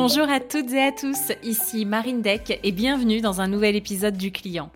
Bonjour à toutes et à tous, ici Marine Deck et bienvenue dans un nouvel épisode du client.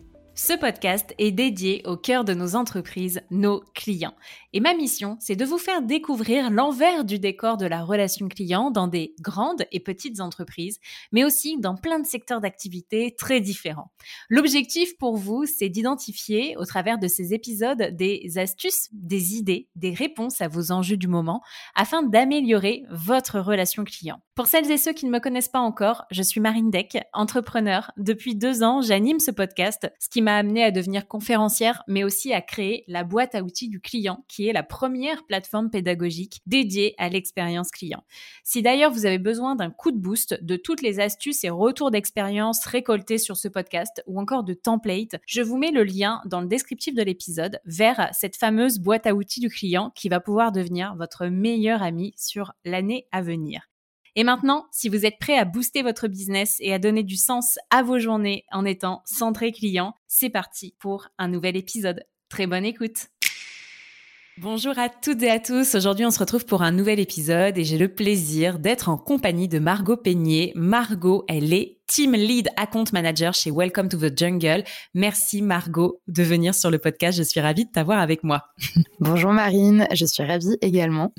Ce podcast est dédié au cœur de nos entreprises, nos clients. Et ma mission, c'est de vous faire découvrir l'envers du décor de la relation client dans des grandes et petites entreprises, mais aussi dans plein de secteurs d'activité très différents. L'objectif pour vous, c'est d'identifier au travers de ces épisodes des astuces, des idées, des réponses à vos enjeux du moment afin d'améliorer votre relation client. Pour celles et ceux qui ne me connaissent pas encore, je suis Marine Deck, entrepreneur. Depuis deux ans, j'anime ce podcast, ce qui m'a amené à devenir conférencière, mais aussi à créer la boîte à outils du client, qui est la première plateforme pédagogique dédiée à l'expérience client. Si d'ailleurs vous avez besoin d'un coup de boost de toutes les astuces et retours d'expérience récoltés sur ce podcast ou encore de templates, je vous mets le lien dans le descriptif de l'épisode vers cette fameuse boîte à outils du client qui va pouvoir devenir votre meilleur ami sur l'année à venir. Et maintenant, si vous êtes prêt à booster votre business et à donner du sens à vos journées en étant centré client, c'est parti pour un nouvel épisode. Très bonne écoute. Bonjour à toutes et à tous. Aujourd'hui, on se retrouve pour un nouvel épisode et j'ai le plaisir d'être en compagnie de Margot Peignet. Margot, elle est Team Lead Account Manager chez Welcome to the Jungle. Merci Margot de venir sur le podcast. Je suis ravie de t'avoir avec moi. Bonjour Marine, je suis ravie également.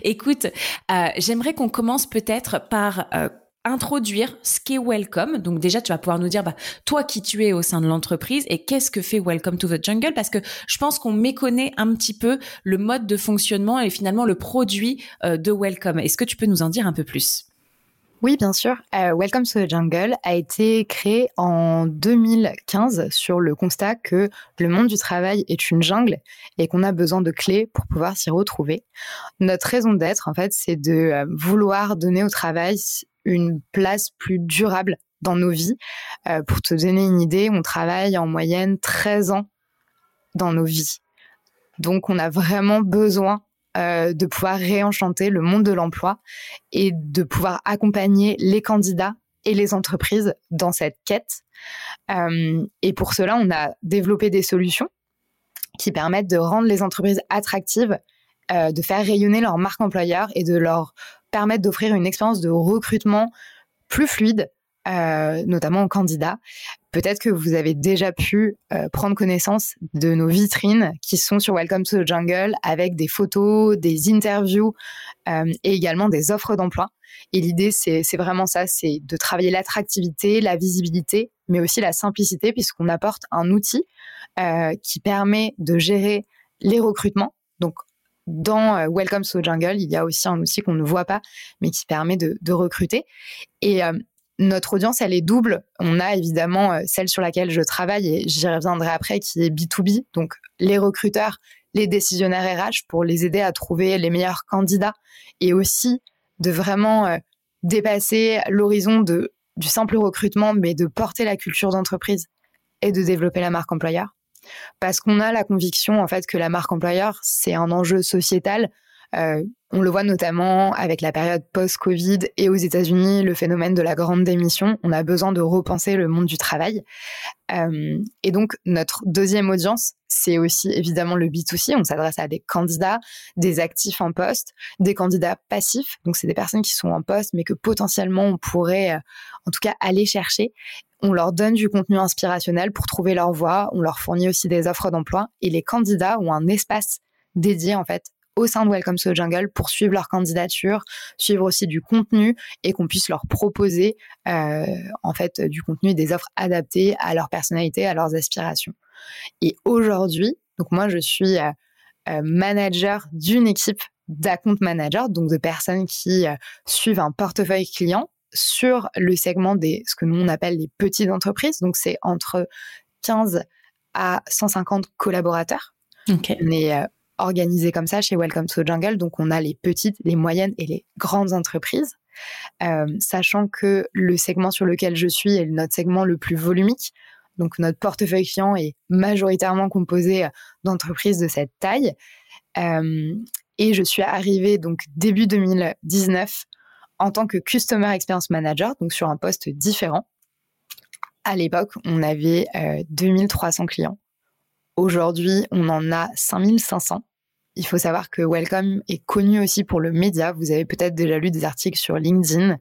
Écoute, euh, j'aimerais qu'on commence peut-être par euh, introduire ce qu'est Welcome. Donc déjà, tu vas pouvoir nous dire, bah, toi qui tu es au sein de l'entreprise et qu'est-ce que fait Welcome to the Jungle? Parce que je pense qu'on méconnaît un petit peu le mode de fonctionnement et finalement le produit euh, de Welcome. Est-ce que tu peux nous en dire un peu plus? Oui, bien sûr. Euh, Welcome to the Jungle a été créé en 2015 sur le constat que le monde du travail est une jungle et qu'on a besoin de clés pour pouvoir s'y retrouver. Notre raison d'être, en fait, c'est de euh, vouloir donner au travail une place plus durable dans nos vies. Euh, pour te donner une idée, on travaille en moyenne 13 ans dans nos vies. Donc on a vraiment besoin euh, de pouvoir réenchanter le monde de l'emploi et de pouvoir accompagner les candidats et les entreprises dans cette quête. Euh, et pour cela, on a développé des solutions qui permettent de rendre les entreprises attractives, de faire rayonner leur marque employeur et de leur permettre d'offrir une expérience de recrutement plus fluide, euh, notamment aux candidats. Peut-être que vous avez déjà pu euh, prendre connaissance de nos vitrines qui sont sur Welcome to the Jungle avec des photos, des interviews euh, et également des offres d'emploi. Et l'idée, c'est vraiment ça, c'est de travailler l'attractivité, la visibilité, mais aussi la simplicité, puisqu'on apporte un outil qui permet de gérer les recrutements. Donc, dans euh, Welcome to the Jungle, il y a aussi un outil qu'on ne voit pas, mais qui permet de, recruter. Et euh, notre audience, elle est double. On a évidemment euh, celle sur laquelle je travaille, et j'y reviendrai après, qui est B2B, donc les recruteurs, les décisionnaires RH, pour les aider à trouver les meilleurs candidats, et aussi de vraiment dépasser l'horizon du simple recrutement, mais de porter la culture d'entreprise et de développer la marque employeur parce qu'on a la conviction en fait que la marque employeur c'est un enjeu sociétal. Euh, on le voit notamment avec la période post-Covid et aux États-Unis, le phénomène de la grande démission. On a besoin de repenser le monde du travail. Euh, et donc, notre deuxième audience, c'est aussi évidemment le B2C. On s'adresse à des candidats, des actifs en poste, des candidats passifs. Donc, c'est des personnes qui sont en poste, mais que potentiellement on pourrait, euh, en tout cas, aller chercher on leur donne du contenu inspirationnel pour trouver leur voie, on leur fournit aussi des offres d'emploi. Et les candidats ont un espace dédié en fait au sein de Welcome to the Jungle pour suivre leur candidature, suivre aussi du contenu et qu'on puisse leur proposer euh, en fait du contenu des offres adaptées à leur personnalité, à leurs aspirations. Et aujourd'hui, donc moi je suis euh, euh, manager d'une équipe d'account manager, donc de personnes qui suivent un portefeuille client sur le segment des ce que nous on appelle les petites entreprises. Donc c'est entre 15 à 150 collaborateurs. On est euh, organisé comme ça chez Welcome to the Jungle. Donc on a les petites, les moyennes et les grandes entreprises. Euh, sachant que le segment sur lequel je suis est notre segment le plus volumique. Donc notre portefeuille client est majoritairement composé euh, d'entreprises de cette taille. et je suis arrivée donc début 2019 en tant que Customer Experience Manager, donc sur un poste différent. À l'époque, on avait 2300 euh, clients. Aujourd'hui, on en a 5500. il faut savoir que Welcome est connu aussi pour le média. Vous avez peut-être déjà lu des articles sur LinkedIn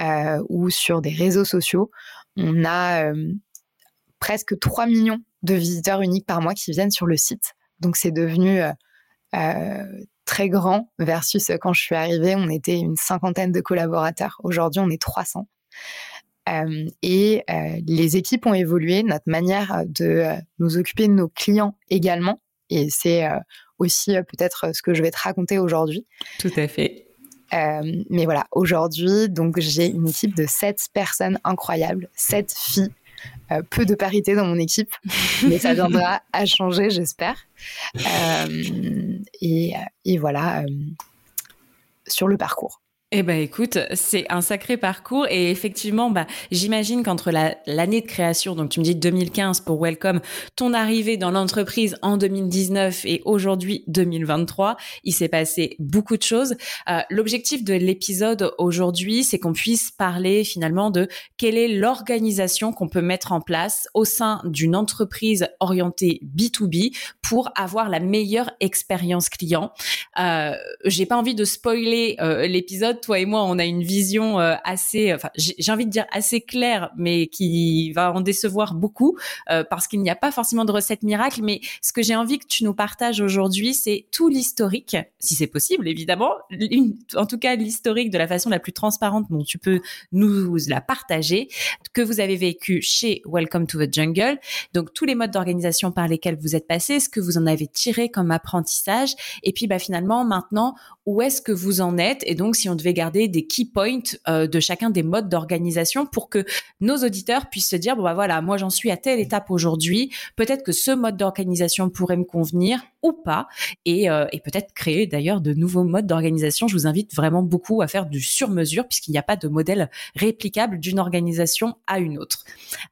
euh, ou sur des réseaux sociaux. On a euh, presque 3 millions de visiteurs uniques par mois qui viennent sur le site. Donc c'est devenu très grand versus quand je suis arrivée, on était une cinquantaine de collaborateurs. Aujourd'hui, on est 300. et les équipes ont évolué, notre manière de nous occuper de nos clients également. Et c'est aussi euh, peut-être euh, ce que je vais te raconter aujourd'hui. Tout à fait. Euh, mais voilà, aujourd'hui, donc j'ai une équipe de sept personnes incroyables, sept filles. Peu de parité dans mon équipe, mais ça viendra à changer, j'espère. et, et, voilà, sur le parcours. Eh ben écoute, c'est un sacré parcours et effectivement, bah, j'imagine qu'entre l'année de création, donc tu me dis 2015 pour Welcome, ton arrivée dans l'entreprise en 2019 et aujourd'hui 2023, il s'est passé beaucoup de choses. Euh, L'objectif de l'épisode aujourd'hui, c'est qu'on puisse parler finalement de quelle est l'organisation qu'on peut mettre en place au sein d'une entreprise orientée B2B pour avoir la meilleure expérience client. Euh, J'ai pas envie de spoiler euh, l'épisode toi et moi, on a une vision euh, assez, enfin, j'ai envie de dire assez claire, mais qui va en décevoir beaucoup euh, parce qu'il n'y a pas forcément de recette miracle. Mais ce que j'ai envie que tu nous partages aujourd'hui, c'est tout l'historique, si c'est possible, évidemment. en tout cas, l'historique de la façon la plus transparente dont tu peux nous la partager, que vous avez vécu chez Welcome to the Jungle. Donc, tous les modes d'organisation par lesquels vous êtes passé, ce que vous en avez tiré comme apprentissage, et puis, bah, finalement, maintenant, où est-ce que vous en êtes? Et donc, si on devait garder des key points euh, de chacun des modes d'organisation pour que nos auditeurs puissent se dire bon bah voilà moi j'en suis à telle étape aujourd'hui. Peut-être que ce mode d'organisation pourrait me convenir ou pas. Et, euh, et peut-être créer d'ailleurs de nouveaux modes d'organisation. Je vous invite vraiment beaucoup à faire du sur-mesure puisqu'il n'y a pas de modèle réplicable d'une organisation à une autre.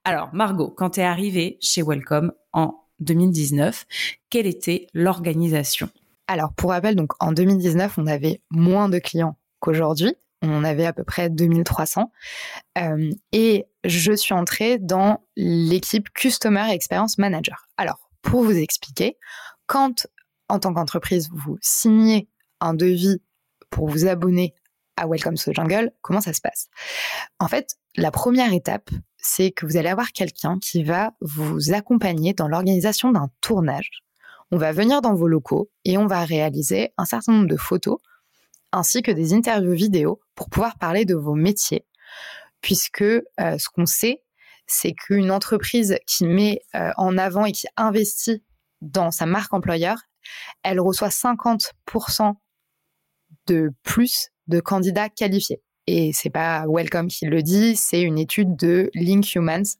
Alors Margot quand tu es arrivée chez Welcome en 2019 quelle était l'organisation? Alors, pour rappel, donc en 2019, on avait moins de clients qu'aujourd'hui. On avait à peu près 2300. Euh, et je suis entrée dans l'équipe Customer Experience Manager. Alors, pour vous expliquer, quand en tant qu'entreprise, vous signez un devis pour vous abonner à Welcome to the Jungle, comment ça se passe? En fait, la première étape, c'est que vous allez avoir quelqu'un qui va vous accompagner dans l'organisation d'un tournage. On va venir dans vos locaux et on va réaliser un certain nombre de photos ainsi que des interviews vidéo pour pouvoir parler de vos métiers, puisque euh, ce qu'on sait, c'est qu'une entreprise qui met euh, en avant et qui investit dans sa marque employeur, elle reçoit 50% de plus de candidats qualifiés. Et c'est pas Welcome qui le dit, c'est une étude de Link Humans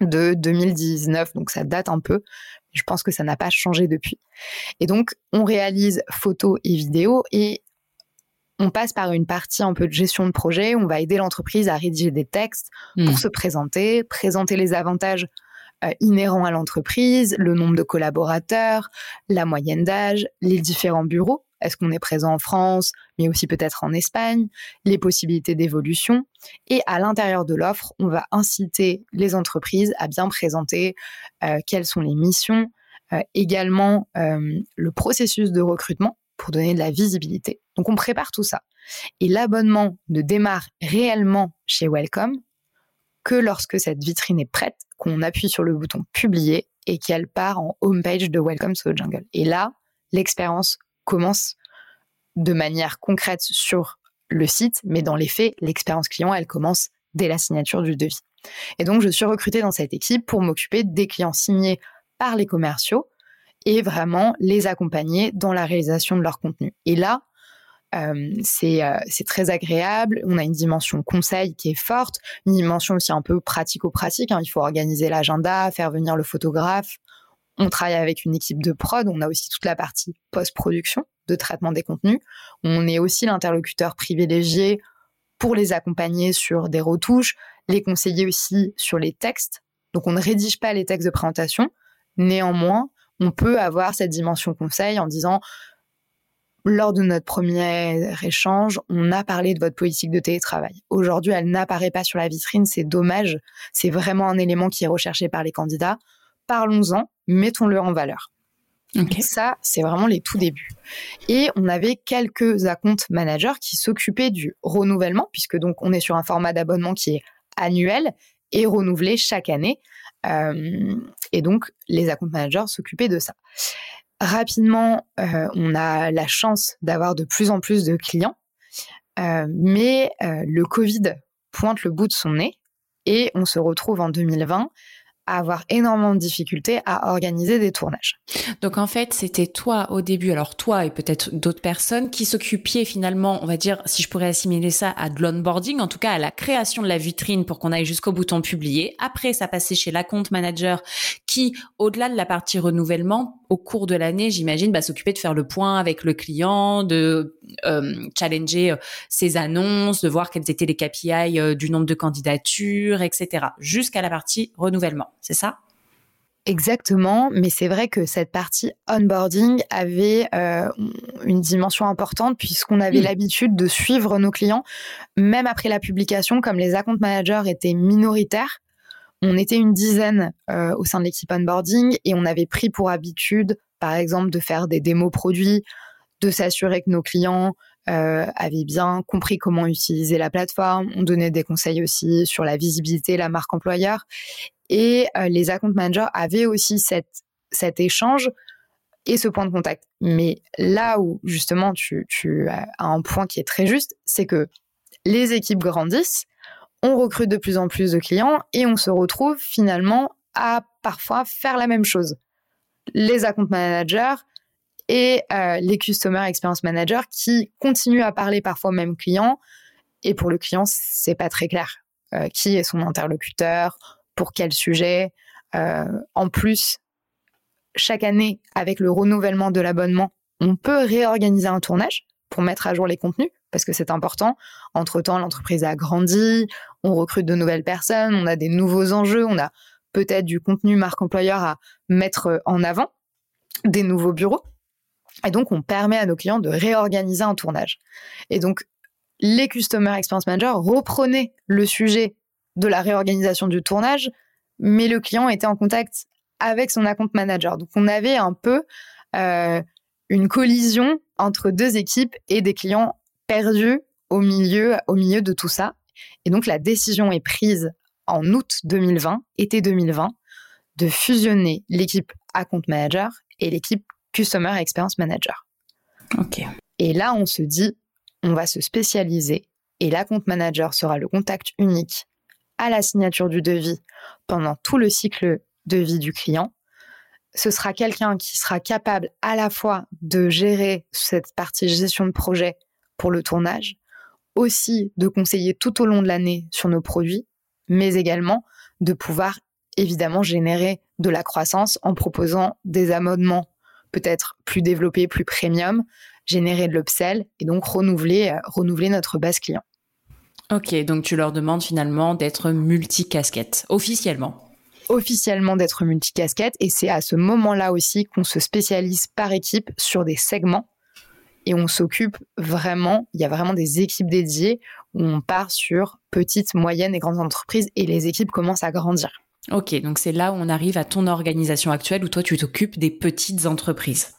de 2019, donc ça date un peu. Je pense que ça n'a pas changé depuis. Et donc, on réalise photos et vidéos et on passe par une partie un peu de gestion de projet. On va aider l'entreprise à rédiger des textes pour hmm. se présenter, présenter les avantages euh, inhérents à l'entreprise, le nombre de collaborateurs, la moyenne d'âge, les différents bureaux. Est-ce qu'on est présent en France, mais aussi peut-être en Espagne, les possibilités d'évolution. Et à l'intérieur de l'offre, on va inciter les entreprises à bien présenter euh, quelles sont les missions, euh, également le processus de recrutement pour donner de la visibilité. Donc on prépare tout ça. Et l'abonnement ne démarre réellement chez Welcome que lorsque cette vitrine est prête, qu'on appuie sur le bouton publier et qu'elle part en homepage de Welcome to the Jungle. Et là, l'expérience commence de manière concrète sur le site, mais dans les faits, l'expérience client, elle commence dès la signature du devis. Et donc, je suis recrutée dans cette équipe pour m'occuper des clients signés par les commerciaux et vraiment les accompagner dans la réalisation de leur contenu. Et là, euh, euh, c'est très agréable. On a une dimension conseil qui est forte, une dimension aussi un peu pratico-pratique. Hein. Il faut organiser l'agenda, faire venir le photographe. On travaille avec une équipe de prod. On a aussi toute la partie post-production de traitement des contenus. On est aussi l'interlocuteur privilégié pour les accompagner sur des retouches, les conseiller aussi sur les textes. Donc on ne rédige pas les textes de présentation. Néanmoins, on peut avoir cette dimension conseil en disant lors de notre premier échange, on a parlé de votre politique de télétravail. Aujourd'hui, elle n'apparaît pas sur la vitrine, c'est dommage. C'est vraiment un élément qui est recherché par les candidats. Parlons-en, mettons-le en valeur. Ça, c'est vraiment les tout débuts. Et on avait quelques account managers qui s'occupaient du renouvellement, puisque donc on est sur un format d'abonnement qui est annuel et renouvelé chaque année. Euh, et donc, les account managers s'occupaient de ça. Rapidement, euh, on a la chance d'avoir de plus en plus de clients, euh, mais le Covid pointe le bout de son nez et on se retrouve en 2020 à avoir énormément de difficultés à organiser des tournages. Donc en fait, c'était toi au début, alors toi et peut-être d'autres personnes qui s'occupiez finalement, on va dire, si je pourrais assimiler ça à de l'onboarding, en tout cas à la création de la vitrine pour qu'on aille jusqu'au bouton publier. Après, ça passait chez l'account manager qui, au-delà de la partie renouvellement, au cours de l'année, j'imagine, bah, s'occuper de faire le point avec le client, de euh, challenger euh, ses annonces, de voir quels étaient les KPI euh, du nombre de candidatures, etc. Jusqu'à la partie renouvellement, c'est ça? Exactement, mais c'est vrai que cette partie onboarding avait une dimension importante puisqu'on avait l'habitude de suivre nos clients, même après la publication, comme les account managers étaient minoritaires. On était une dizaine au sein de l'équipe onboarding et on avait pris pour habitude, par exemple, de faire des démos produits, de s'assurer que nos clients euh, avaient bien compris comment utiliser la plateforme. On donnait des conseils aussi sur la visibilité, la marque employeur. Et euh, les account managers avaient aussi cet échange et ce point de contact. Mais là où justement tu as un point qui est très juste, c'est que les équipes grandissent, on recrute de plus en plus de clients et on se retrouve finalement à parfois faire la même chose. Les account managers et euh, les Customer Experience Managers qui continuent à parler parfois même client. Et pour le client, c'est pas très clair. Euh, qui est son interlocuteur Pour quel sujet euh, En plus, chaque année, avec le renouvellement de l'abonnement, on peut réorganiser un tournage pour mettre à jour les contenus parce que c'est important. Entre-temps, l'entreprise a grandi, on recrute de nouvelles personnes, on a des nouveaux enjeux, on a peut-être du contenu marque employeur à mettre en avant, des nouveaux bureaux. Et donc, on permet à nos clients de réorganiser un tournage. Et donc, les Customer Experience Managers reprenaient le sujet de la réorganisation du tournage, mais le client était en contact avec son account manager. Donc, on avait un peu euh, une collision entre deux équipes et des clients perdus au milieu, au milieu de tout ça. Et donc, la décision est prise en août 2020, été 2020, de fusionner l'équipe account manager et l'équipe Customer Experience Manager. Ok. Et là, on se dit, on va se spécialiser et la compte manager sera le contact unique à la signature du devis pendant tout le cycle de vie du client. Ce sera quelqu'un qui sera capable à la fois de gérer cette partie gestion de projet pour le tournage, aussi de conseiller tout au long de l'année sur nos produits, mais également de pouvoir évidemment générer de la croissance en proposant des amendements peut-être plus développé, plus premium, générer de l'upsell et donc renouveler, euh, renouveler notre base client. Ok, donc tu leur demandes finalement d'être multicasquette, officiellement. Officiellement d'être multicasquette et c'est à ce moment-là aussi qu'on se spécialise par équipe sur des segments et on s'occupe vraiment, il y a vraiment des équipes dédiées où on part sur petites, moyennes et grandes entreprises et les équipes commencent à grandir. Ok, donc c'est là où on arrive à ton organisation actuelle où toi tu t'occupes des petites entreprises.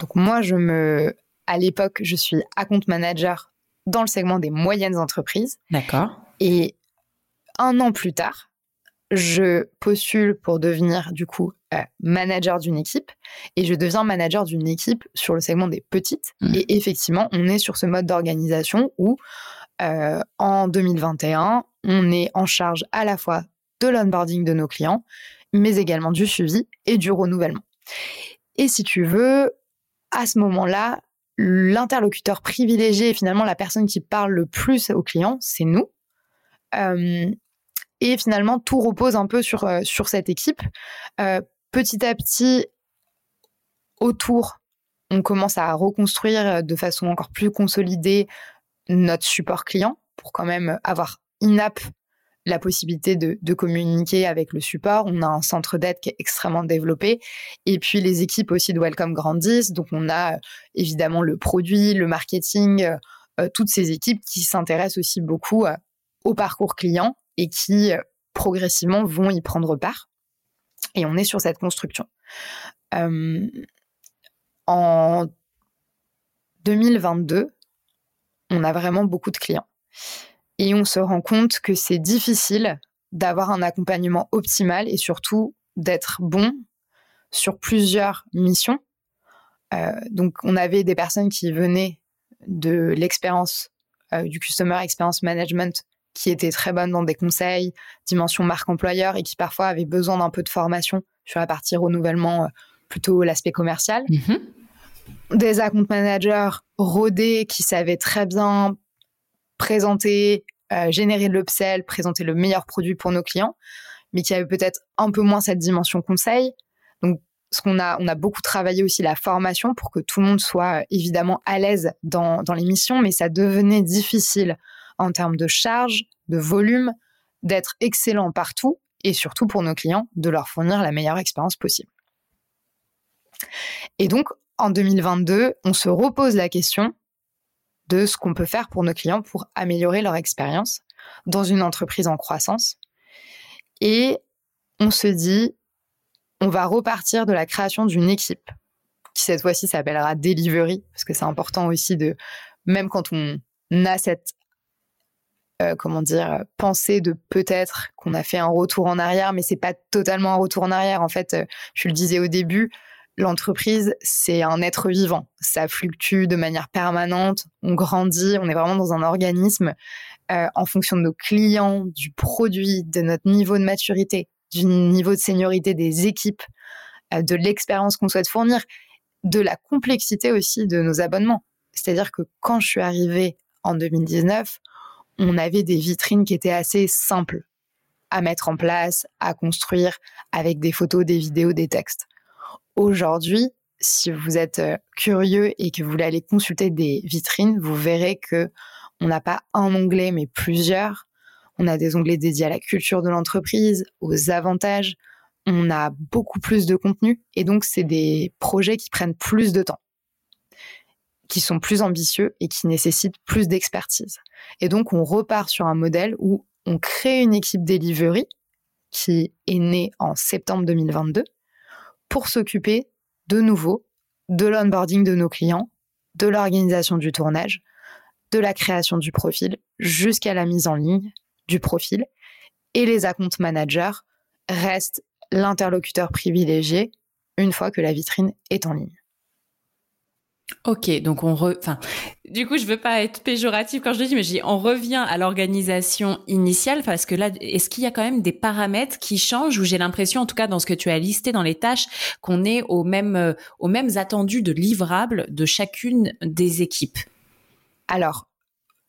Donc moi je me, à l'époque je suis account manager dans le segment des moyennes entreprises. D'accord. Et un an plus tard, je postule pour devenir du coup euh, manager d'une équipe et je deviens manager d'une équipe sur le segment des petites. Mmh. Et effectivement, on est sur ce mode d'organisation où euh, en 2021, on est en charge à la fois de l'onboarding de nos clients, mais également du suivi et du renouvellement. Et si tu veux, à ce moment-là, l'interlocuteur privilégié, finalement la personne qui parle le plus aux clients, c'est nous. Euh, et finalement, tout repose un peu sur, euh, sur cette équipe. Euh, petit à petit, autour, on commence à reconstruire de façon encore plus consolidée notre support client pour quand même avoir in-app la possibilité de, communiquer avec le support. On a un centre d'aide qui est extrêmement développé. Et puis les équipes aussi de Welcome grandissent. Donc on a euh, évidemment le produit, le marketing, euh, euh, toutes ces équipes qui s'intéressent aussi beaucoup au parcours client et qui progressivement vont y prendre part. Et on est sur cette construction. en 2022, on a vraiment beaucoup de clients. Et on se rend compte que c'est difficile d'avoir un accompagnement optimal et surtout d'être bon sur plusieurs missions. Euh, donc, on avait des personnes qui venaient de l'expérience euh, du Customer Experience Management qui étaient très bonnes dans des conseils, dimension marque employeur et qui parfois avaient besoin d'un peu de formation sur la partie renouvellement, euh, plutôt l'aspect commercial. Mm-hmm. Des account managers rodés qui savaient très bien présenter, euh, générer de l'upsell, présenter le meilleur produit pour nos clients, mais qui avaient peut-être un peu moins cette dimension conseil. Donc, ce qu'on a, on a beaucoup travaillé aussi la formation pour que tout le monde soit euh, évidemment à l'aise dans, dans les missions, mais ça devenait difficile en termes de charge, de volume, d'être excellent partout et surtout pour nos clients, de leur fournir la meilleure expérience possible. Et donc, en 2022, on se repose la question de ce qu'on peut faire pour nos clients pour améliorer leur expérience dans une entreprise en croissance. Et on se dit, on va repartir de la création d'une équipe qui cette fois-ci s'appellera Delivery, parce que c'est important aussi de, même quand on a cette, euh, comment dire, pensée de peut-être qu'on a fait un retour en arrière, mais c'est pas totalement un retour en arrière. En fait, euh, je le disais au début, l'entreprise, c'est un être vivant. Ça fluctue de manière permanente, on grandit, on est vraiment dans un organisme euh, en fonction de nos clients, du produit, de notre niveau de maturité, du niveau de seniorité des équipes, de l'expérience qu'on souhaite fournir, de la complexité aussi de nos abonnements. C'est-à-dire que quand je suis arrivée en 2019, on avait des vitrines qui étaient assez simples à mettre en place, à construire avec des photos, des vidéos, des textes. Aujourd'hui, si vous êtes euh, curieux et que vous voulez aller consulter des vitrines, vous verrez que on n'a pas un onglet, mais plusieurs. On a des onglets dédiés à la culture de l'entreprise, aux avantages. On a beaucoup plus de contenu et donc c'est des projets qui prennent plus de temps, qui sont plus ambitieux et qui nécessitent plus d'expertise. Et donc on repart sur un modèle où on crée une équipe delivery qui est née en septembre 2022 pour s'occuper de nouveau de l'onboarding de nos clients, de l'organisation du tournage, de la création du profil jusqu'à la mise en ligne du profil. Et les account managers restent l'interlocuteur privilégié une fois que la vitrine est en ligne. Ok, donc on re... enfin, du coup, je veux pas être péjorative quand je le dis, mais je dis on revient à l'organisation initiale parce que là, est-ce qu'il y a quand même des paramètres qui changent ou j'ai l'impression, en tout cas dans ce que tu as listé dans les tâches, qu'on est aux mêmes euh, aux mêmes attendus de livrables de chacune des équipes? Alors,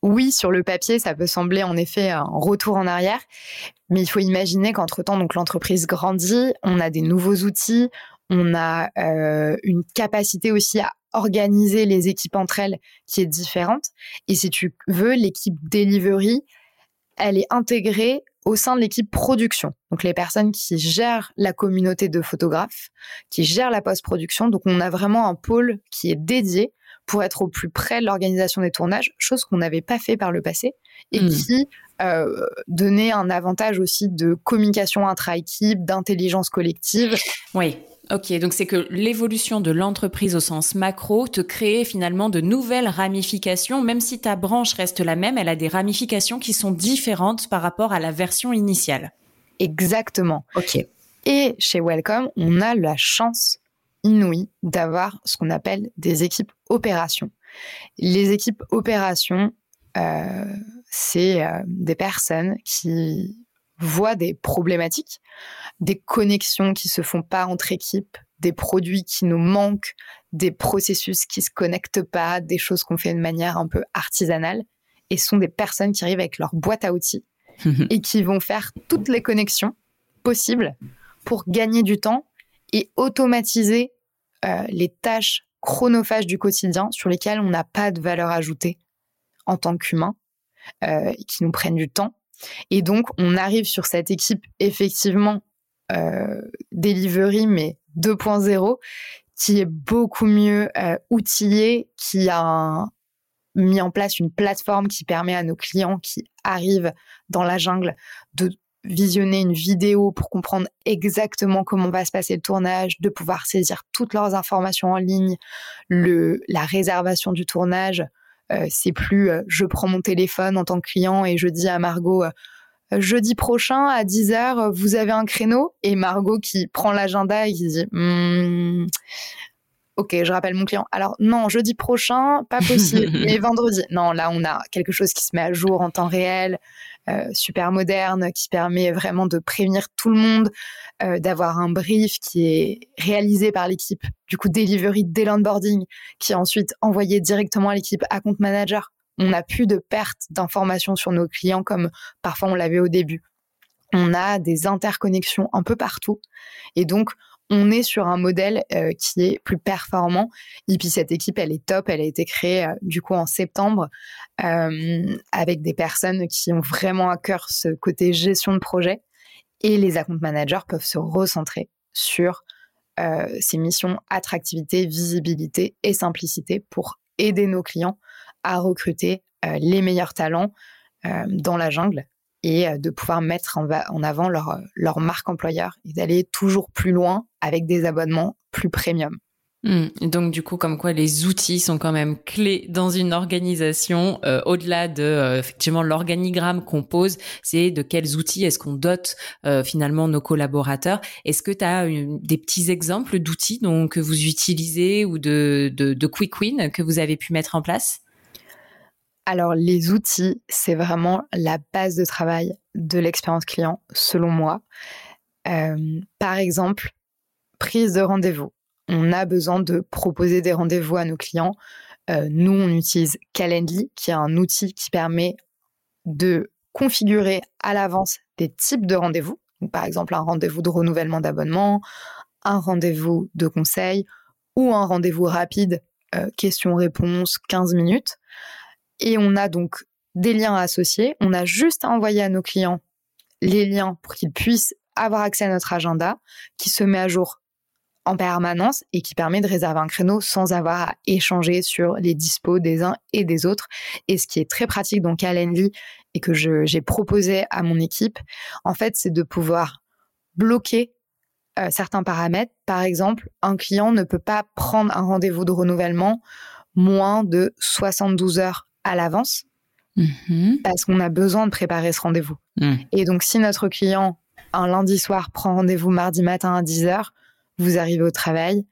oui, sur le papier, ça peut sembler en effet un retour en arrière, mais il faut imaginer qu'entre-temps, donc l'entreprise grandit, on a des nouveaux outils, on a euh, une capacité aussi à organiser les équipes entre elles qui est différente. Et si tu veux, l'équipe delivery, elle est intégrée au sein de l'équipe production. Donc les personnes qui gèrent la communauté de photographes, qui gèrent la post-production. Donc on a vraiment un pôle qui est dédié pour être au plus près de l'organisation des tournages, chose qu'on n'avait pas fait par le passé et hmm. qui euh, donnait un avantage aussi de communication intra-équipe, d'intelligence collective. Oui. Ok, donc c'est que l'évolution de l'entreprise au sens macro te crée finalement de nouvelles ramifications, même si ta branche reste la même, elle a des ramifications qui sont différentes par rapport à la version initiale. Exactement. Ok. Et chez Welcome, on a la chance inouïe d'avoir ce qu'on appelle des équipes opérations. Les équipes opérations, euh, c'est euh, des personnes qui voient des problématiques, des connexions qui se font pas entre équipes, des produits qui nous manquent, des processus qui se connectent pas, des choses qu'on fait de manière un peu artisanale. Et ce sont des personnes qui arrivent avec leur boîte à outils et qui vont faire toutes les connexions possibles pour gagner du temps et automatiser euh, les tâches chronophages du quotidien sur lesquelles on n'a pas de valeur ajoutée en tant qu'humain, euh, qui nous prennent du temps et donc, on arrive sur cette équipe, effectivement, euh, delivery, mais 2.0, qui est beaucoup mieux euh, outillée, qui a mis en place une plateforme qui permet à nos clients qui arrivent dans la jungle de visionner une vidéo pour comprendre exactement comment va se passer le tournage, de pouvoir saisir toutes leurs informations en ligne, la réservation du tournage. Euh, c'est plus euh, je prends mon téléphone en tant que client et je dis à Margot euh, jeudi prochain à 10h, vous avez un créneau? Et Margot qui prend l'agenda et qui dit hmm, Ok, je rappelle mon client. Alors non, jeudi prochain, pas possible, mais vendredi. Non, là, on a quelque chose qui se met à jour en temps réel, euh, super moderne, qui permet vraiment de prévenir tout le monde, euh, d'avoir un brief qui est réalisé par l'équipe, du coup, delivery dès l'onboarding, qui est ensuite envoyé directement à l'équipe account manager. On n'a plus de perte d'informations sur nos clients comme parfois on l'avait au début. On a des interconnexions un peu partout. Et donc, on est sur un modèle euh, qui est plus performant. Et puis cette équipe, elle est top. Elle a été créée euh, du coup en septembre euh, avec des personnes qui ont vraiment à cœur ce côté gestion de projet. Et les account managers peuvent se recentrer sur ces missions attractivité, visibilité et simplicité pour aider nos clients à recruter les meilleurs talents dans la jungle et euh, de pouvoir mettre en, avant leur, leur marque employeur et d'aller toujours plus loin avec des abonnements plus premium. Hmm. Donc du coup, comme quoi les outils sont quand même clés dans une organisation. Euh, au-delà de euh, effectivement l'organigramme qu'on pose, c'est de quels outils est-ce qu'on dote finalement nos collaborateurs. Est-ce que tu as des petits exemples d'outils que vous utilisez ou de, de, de quick win que vous avez pu mettre en place? Alors les outils, c'est vraiment la base de travail de l'expérience client, selon moi. Euh, par exemple, prise de rendez-vous. On a besoin de proposer des rendez-vous à nos clients. Euh, nous, on utilise Calendly, qui est un outil qui permet de configurer à l'avance des types de rendez-vous. Par exemple, un rendez-vous de renouvellement d'abonnement, un rendez-vous de conseil ou un rendez-vous rapide, euh, question-réponse, 15 minutes. Et on a donc des liens associés. On a juste à envoyer à nos clients les liens pour qu'ils puissent avoir accès à notre agenda qui se met à jour en permanence et qui permet de réserver un créneau sans avoir à échanger sur les dispos des uns et des autres. Et ce qui est très pratique dans Calendly et que j'ai proposé à mon équipe, en fait, c'est de pouvoir bloquer euh, certains paramètres. Par exemple, un client ne peut pas prendre un rendez-vous de renouvellement moins de 72 heures à l'avance mm-hmm. parce qu'on a besoin de préparer ce rendez-vous. Mm. Et donc, si notre client, un lundi soir, prend rendez-vous mardi matin à 10h, vous arrivez au travail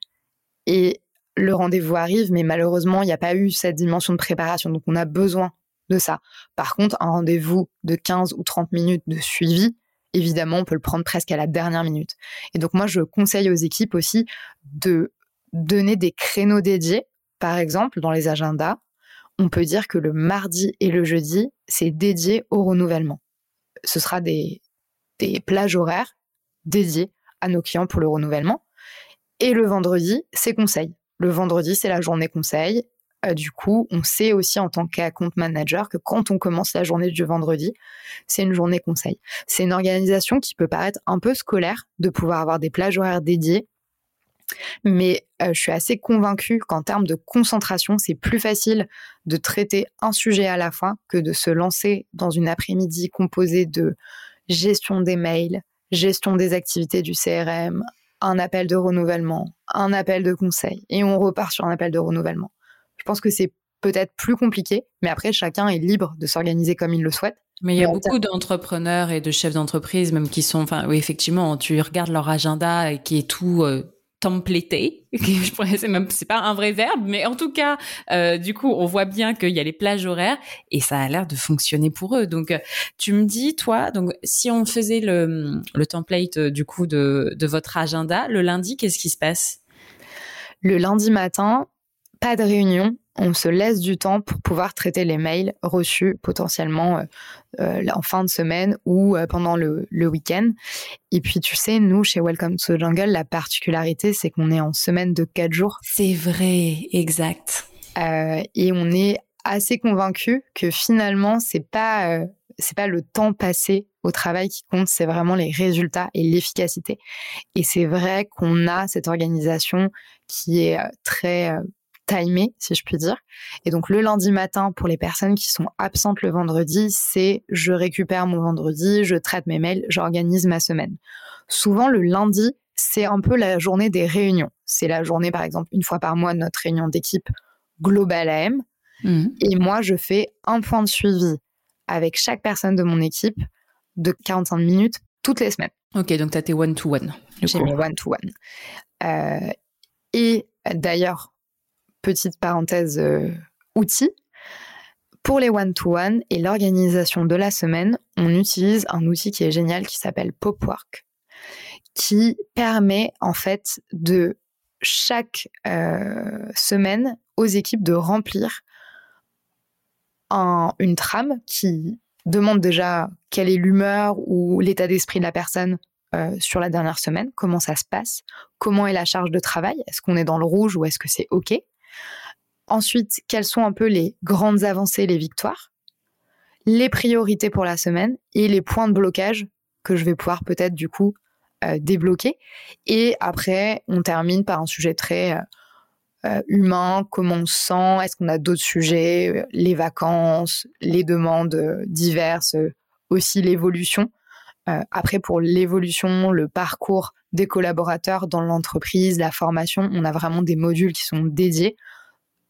et le rendez-vous arrive, mais malheureusement, il n'y a pas eu cette dimension de préparation. Donc, on a besoin de ça. Par contre, un rendez-vous de 15 ou 30 minutes de suivi, évidemment, on peut le prendre presque à la dernière minute. Et donc, moi, je conseille aux équipes aussi de donner des créneaux dédiés, par exemple, dans les agendas, on peut dire que le mardi et le jeudi, c'est dédié au renouvellement. Ce sera des, plages horaires dédiées à nos clients pour le renouvellement. Et le vendredi, c'est conseil. Le vendredi, c'est la journée conseil. Euh, du coup, on sait aussi en tant qu'account manager que quand on commence la journée du vendredi, c'est une journée conseil. C'est une organisation qui peut paraître un peu scolaire de pouvoir avoir des plages horaires dédiées mais euh, je suis assez convaincue qu'en termes de concentration, c'est plus facile de traiter un sujet à la fois que de se lancer dans une après-midi composée de gestion des mails, gestion des activités du CRM, un appel de renouvellement, un appel de conseil, et on repart sur un appel de renouvellement. Je pense que c'est peut-être plus compliqué, mais après, chacun est libre de s'organiser comme il le souhaite. Mais il y a beaucoup d'entrepreneurs et de chefs d'entreprise même qui sont, enfin oui effectivement, tu regardes leur agenda et qui est tout euh, templété. je pourrais, même, c'est pas un vrai verbe, mais en tout cas, euh, du coup, on voit bien qu'il y a les plages horaires et ça a l'air de fonctionner pour eux. Donc, euh, tu me dis, toi, donc, si on faisait le, le template, euh, du coup, de, de votre agenda, le lundi, qu'est-ce qui se passe? Le lundi matin, pas de réunion, on se laisse du temps pour pouvoir traiter les mails reçus potentiellement euh, euh, en fin de semaine ou euh, pendant le, week-end. Et puis, tu sais, nous, chez Welcome to the Jungle, la particularité, c'est qu'on est en semaine de quatre jours. C'est vrai, exact. et on est assez convaincu que finalement, c'est pas c'est pas le temps passé au travail qui compte, c'est vraiment les résultats et l'efficacité. Et c'est vrai qu'on a cette organisation qui est très timé, si je puis dire. Et donc le lundi matin, pour les personnes qui sont absentes le vendredi, c'est je récupère mon vendredi, je traite mes mails, j'organise ma semaine. Souvent le lundi, c'est un peu la journée des réunions. C'est la journée, par exemple, une fois par mois, de notre réunion d'équipe globale AM. Mmh. Et moi, je fais un point de suivi avec chaque personne de mon équipe de 45 minutes toutes les semaines. Ok, donc tu as tes one-to-one. J'ai mes one-to-one. Euh, et d'ailleurs, petite parenthèse euh, outil, pour les one-to-one et l'organisation de la semaine, on utilise un outil qui est génial qui s'appelle Popwork, qui permet en fait de chaque euh, semaine aux équipes de remplir une trame qui demande déjà quelle est l'humeur ou l'état d'esprit de la personne euh, sur la dernière semaine, comment ça se passe, comment est la charge de travail, est-ce qu'on est dans le rouge ou est-ce que c'est OK. Ensuite, quelles sont un peu les grandes avancées, les victoires, les priorités pour la semaine et les points de blocage que je vais pouvoir peut-être du coup euh, débloquer. Et après, on termine par un sujet très euh, euh, humain, comment on se sent, est-ce qu'on a d'autres sujets, les vacances, les demandes diverses, aussi l'évolution. Après, pour l'évolution, le parcours des collaborateurs dans l'entreprise, la formation, on a vraiment des modules qui sont dédiés.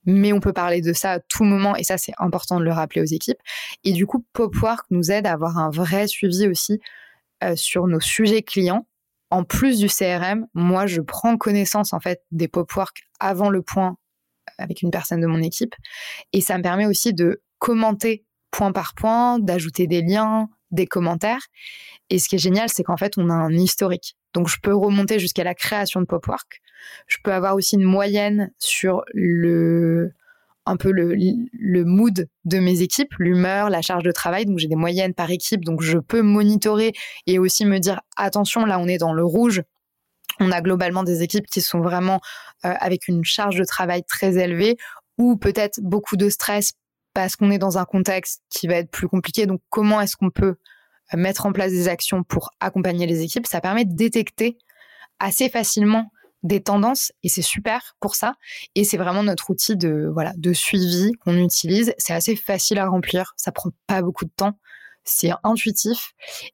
Mais on peut parler de ça à tout moment, et ça, c'est important de le rappeler aux équipes. Et du coup, Popwork nous aide à avoir un vrai suivi aussi sur nos sujets clients en plus du CRM, moi, je prends connaissance en fait des pop-work avant le point avec une personne de mon équipe. Et ça me permet aussi de commenter point par point, d'ajouter des liens, des commentaires. Et ce qui est génial, c'est qu'en fait, on a un historique. Donc, je peux remonter jusqu'à la création de Popwork. Je peux avoir aussi une moyenne sur le, un peu le, le mood de mes équipes, l'humeur, la charge de travail. Donc j'ai des moyennes par équipe, donc je peux monitorer et aussi me dire attention, là on est dans le rouge. On a globalement des équipes qui sont vraiment euh, avec une charge de travail très élevée ou peut-être beaucoup de stress parce qu'on est dans un contexte qui va être plus compliqué. Donc comment est-ce qu'on peut euh, mettre en place des actions pour accompagner les équipes? Ça permet de détecter assez facilement des tendances et c'est super pour ça. Et c'est vraiment notre outil de, voilà, de suivi qu'on utilise. C'est assez facile à remplir, ça prend pas beaucoup de temps. C'est intuitif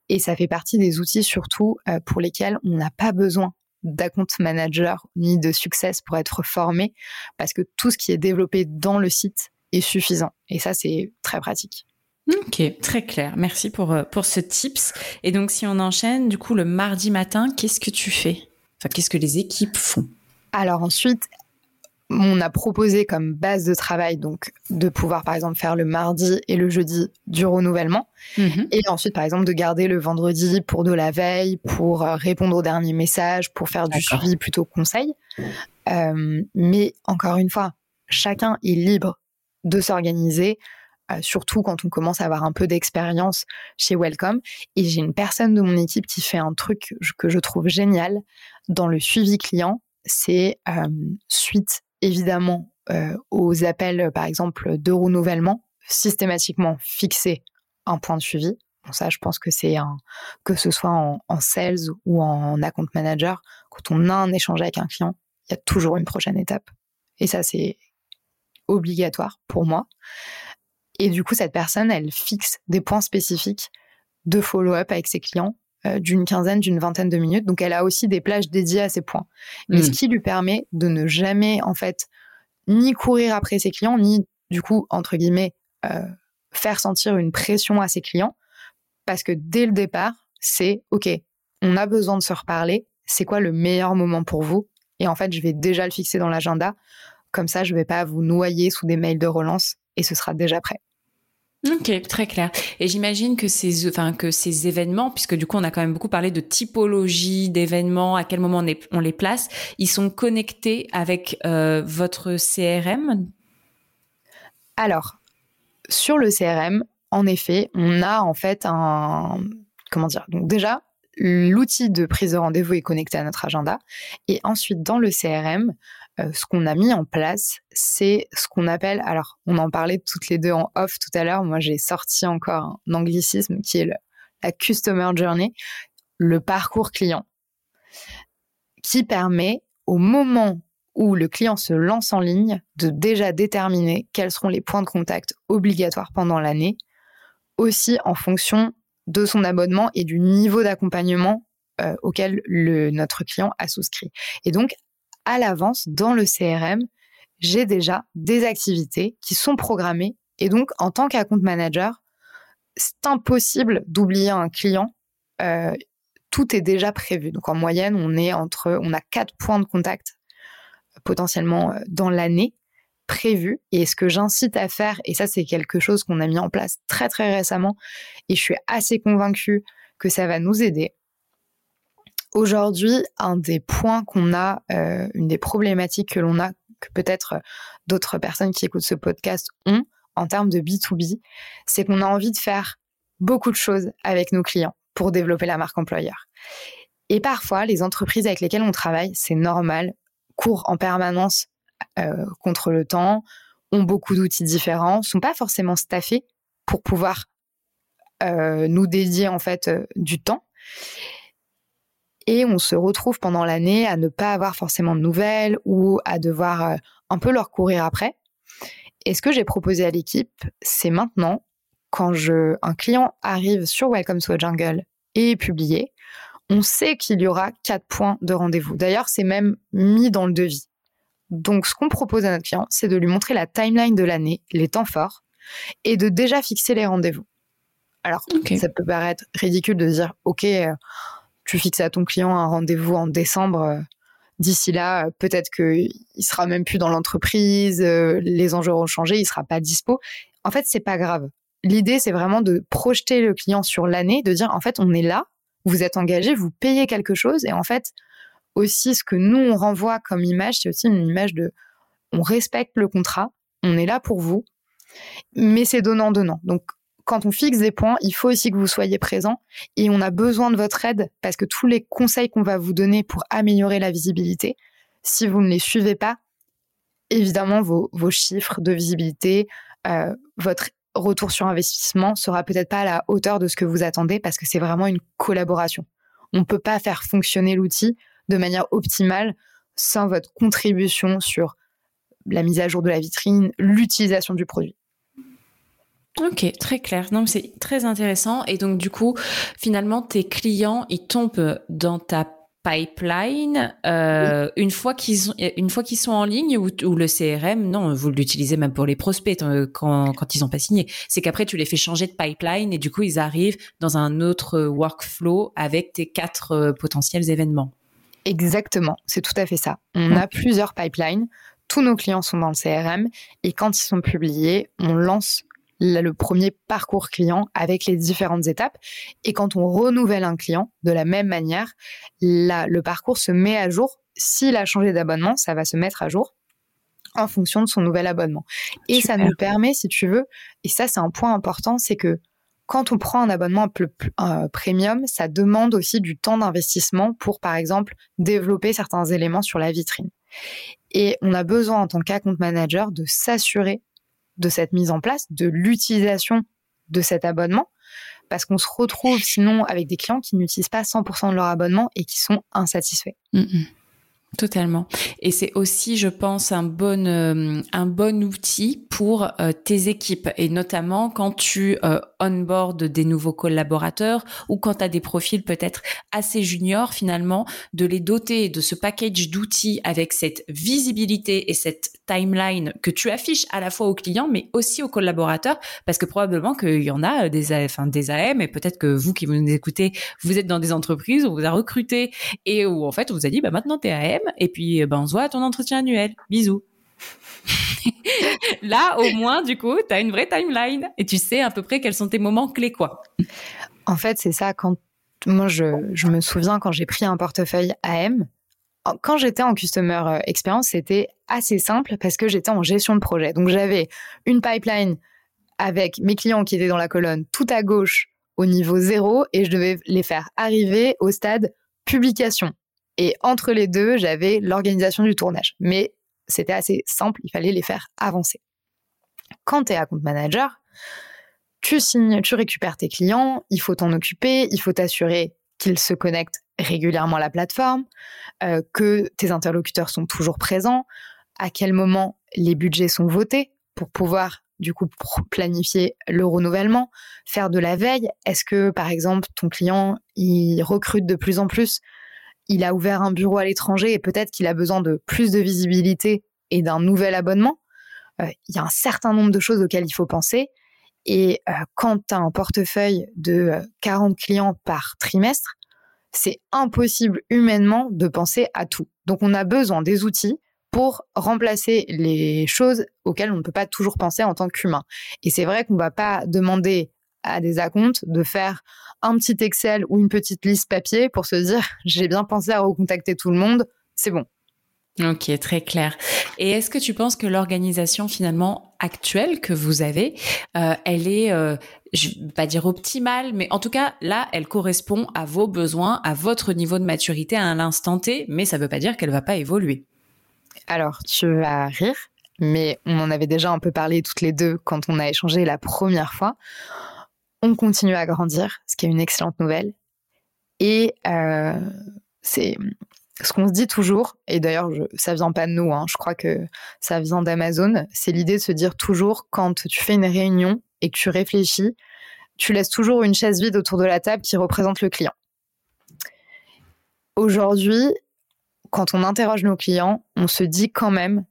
et ça fait partie des outils surtout euh, pour lesquels on n'a pas besoin d'account manager ni de success pour être formé parce que tout ce qui est développé dans le site est suffisant. Et ça, c'est très pratique. Ok, très clair. Merci pour, euh, pour ce tips. Et donc, si on enchaîne, du coup, le mardi matin, qu'est-ce que tu fais? Qu'est-ce que les équipes font? Alors ensuite, on a proposé comme base de travail donc de pouvoir par exemple faire le mardi et le jeudi du renouvellement mhm. et ensuite par exemple de garder le vendredi pour de la veille, pour euh, répondre aux derniers messages, pour faire du suivi plutôt conseil. Euh, mais encore une fois, chacun est libre de s'organiser euh, surtout quand on commence à avoir un peu d'expérience chez Welcome. Et j'ai une personne de mon équipe qui fait un truc que je trouve génial dans le suivi client. C'est euh, suite évidemment euh, aux appels, par exemple, de renouvellement, systématiquement fixer un point de suivi. Bon, ça, je pense que c'est un, que ce soit en, en, sales ou en account manager, quand on a un échange avec un client, il y a toujours une prochaine étape. Et ça, c'est obligatoire pour moi. Et du coup, cette personne, elle fixe des points spécifiques de follow-up avec ses clients euh, d'une quinzaine, d'une vingtaine de minutes. Donc, elle a aussi des plages dédiées à ces points. Mais ce mm. qui lui permet de ne jamais, en fait, ni courir après ses clients, ni, du coup, entre guillemets, euh, faire sentir une pression à ses clients. Parce que dès le départ, c'est OK, on a besoin de se reparler. C'est quoi le meilleur moment pour vous? Et en fait, je vais déjà le fixer dans l'agenda. Comme ça, je ne vais pas vous noyer sous des mails de relance et ce sera déjà prêt. Ok, très clair. Et j'imagine que ces, enfin, que ces événements, puisque du coup on a quand même beaucoup parlé de typologie d'événements, à quel moment on, on, les place, ils sont connectés avec euh, votre CRM Alors, sur le CRM, en effet, on a en fait un, comment dire, donc déjà l'outil de prise de rendez-vous est connecté à notre agenda, et ensuite dans le CRM, ce qu'on a mis en place, c'est ce qu'on appelle, alors on en parlait toutes les deux en off tout à l'heure, moi j'ai sorti encore un anglicisme qui est la Customer Journey, le parcours client, qui permet au moment où le client se lance en ligne, de déjà déterminer quels seront les points de contact obligatoires pendant l'année, aussi en fonction de son abonnement et du niveau d'accompagnement euh, auquel notre client a souscrit. Et donc, à l'avance, dans le CRM, j'ai déjà des activités qui sont programmées. Et donc, en tant qu'account manager, c'est impossible d'oublier un client. Euh, tout est déjà prévu. Donc, en moyenne, on est entre, on a quatre points de contact potentiellement euh, dans l'année prévu. Et ce que j'incite à faire, et ça c'est quelque chose qu'on a mis en place très très récemment, et je suis assez convaincue que ça va nous aider. Aujourd'hui, un des points qu'on a, euh, une des problématiques que l'on a, que peut-être d'autres personnes qui écoutent ce podcast ont en termes de B2B, c'est qu'on a envie de faire beaucoup de choses avec nos clients pour développer la marque employeur. Et parfois, les entreprises avec lesquelles on travaille, c'est normal, courent en permanence euh, contre le temps, ont beaucoup d'outils différents, sont pas forcément staffés pour pouvoir euh, nous dédier en fait euh, du temps. Et on se retrouve pendant l'année à ne pas avoir forcément de nouvelles ou à devoir un peu leur courir après. Et ce que j'ai proposé à l'équipe, c'est maintenant, quand je, un client arrive sur Welcome to a Jungle et est publié, on sait qu'il y aura quatre points de rendez-vous. D'ailleurs, c'est même mis dans le devis. Donc, ce qu'on propose à notre client, c'est de lui montrer la timeline de l'année, les temps forts, et de déjà fixer les rendez-vous. Alors, ça peut paraître ridicule de dire, OK, euh, tu fixes à ton client un rendez-vous en décembre. Euh, d'ici là, euh, peut-être qu'il sera même plus dans l'entreprise, les enjeux auront changé, il sera pas dispo. En fait, c'est pas grave. L'idée, c'est vraiment de projeter le client sur l'année, de dire, en fait, on est là, vous êtes engagé, vous payez quelque chose, et en fait, aussi ce que nous on renvoie comme image, c'est aussi une image de on respecte le contrat, on est là pour vous, mais c'est donnant-donnant. Donc quand on fixe des points, il faut aussi que vous soyez présent et on a besoin de votre aide parce que tous les conseils qu'on va vous donner pour améliorer la visibilité, si vous ne les suivez pas, évidemment vos, chiffres de visibilité, euh, votre retour sur investissement sera peut-être pas à la hauteur de ce que vous attendez parce que c'est vraiment une collaboration. On ne peut pas faire fonctionner l'outil de manière optimale sans votre contribution sur la mise à jour de la vitrine, l'utilisation du produit. Ok, très clair. Non, c'est très intéressant. Et donc, du coup, finalement, tes clients, ils tombent dans ta pipeline euh, une fois qu'ils une fois qu'ils sont en ligne ou, le CRM non vous l'utilisez même pour les prospects euh, quand quand ils ont pas signé c'est qu'après tu les fais changer de pipeline et du coup ils arrivent dans un autre workflow avec tes quatre euh, potentiels événements Exactement, c'est tout à fait ça. On a plusieurs pipelines, tous nos clients sont dans le CRM et quand ils sont publiés, on lance le premier parcours client avec les différentes étapes. Et quand on renouvelle un client, de la même manière, le parcours se met à jour. S'il a changé d'abonnement, ça va se mettre à jour en fonction de son nouvel abonnement. Et ça nous permet, si tu veux, et ça c'est un point important, c'est que quand on prend un abonnement un premium, ça demande aussi du temps d'investissement pour, par exemple, développer certains éléments sur la vitrine. Et on a besoin, en tant qu'account manager, de s'assurer de cette mise en place, de l'utilisation de cet abonnement, parce qu'on se retrouve sinon avec des clients qui n'utilisent pas 100% de leur abonnement et qui sont insatisfaits. Mm, mm. Totalement. Et c'est aussi, je pense, un bon euh, un bon outil pour euh, tes équipes et notamment quand tu euh, onboard des nouveaux collaborateurs ou quand tu as des profils peut-être assez juniors finalement, de les doter de ce package d'outils avec cette visibilité et cette timeline que tu affiches à la fois aux clients mais aussi aux collaborateurs parce que probablement qu'il y en a des enfin des AM et peut-être que vous qui nous écoutez, vous êtes dans des entreprises où on vous a recruté et où en fait on vous a dit bah maintenant t'es AM et puis, ben, on se voit à ton entretien annuel. Bisous. Là, au moins, du coup, tu as une vraie timeline et tu sais à peu près quels sont tes moments clés, quoi. En fait, c'est ça. Quand moi, je, me souviens quand j'ai pris un portefeuille AM, quand j'étais en customer euh, experience, c'était assez simple parce que j'étais en gestion de projet. Donc, j'avais une pipeline avec mes clients qui étaient dans la colonne tout à gauche au niveau zéro et je devais les faire arriver au stade publication. Et entre les deux, j'avais l'organisation du tournage. Mais c'était assez simple, il fallait les faire avancer. Quand tu es account manager, tu signes, tu récupères tes clients, il faut t'en occuper, il faut t'assurer qu'ils se connectent régulièrement à la plateforme, euh, que tes interlocuteurs sont toujours présents, à quel moment les budgets sont votés pour pouvoir du coup planifier le renouvellement, faire de la veille. Est-ce que par exemple ton client il recrute de plus en plus, il a ouvert un bureau à l'étranger et peut-être qu'il a besoin de plus de visibilité et d'un nouvel abonnement. Euh, il y a un certain nombre de choses auxquelles il faut penser. Et euh, quand tu as un portefeuille de 40 clients par trimestre, c'est impossible humainement de penser à tout. Donc on a besoin des outils pour remplacer les choses auxquelles on ne peut pas toujours penser en tant qu'humain. Et c'est vrai qu'on ne va pas demander à des acomptes de faire un petit Excel ou une petite liste papier pour se dire j'ai bien pensé à recontacter tout le monde, c'est bon. Ok, très clair. Et est-ce que tu penses que l'organisation finalement actuelle que vous avez, euh, elle est, euh, je vais pas dire optimale, mais en tout cas là, elle correspond à vos besoins, à votre niveau de maturité à l'instant T, mais ça ne veut pas dire qu'elle va pas évoluer. Alors, tu vas rire, mais on en avait déjà un peu parlé toutes les deux quand on a échangé la première fois. On continue à grandir, ce qui est une excellente nouvelle. Et euh, c'est ce qu'on se dit toujours, et d'ailleurs, ça vient pas de nous, hein, je crois que ça vient d'Amazon, c'est l'idée de se dire toujours quand tu fais une réunion et que tu réfléchis, tu laisses toujours une chaise vide autour de la table qui représente le client. Aujourd'hui, quand on interroge nos clients, on se dit quand même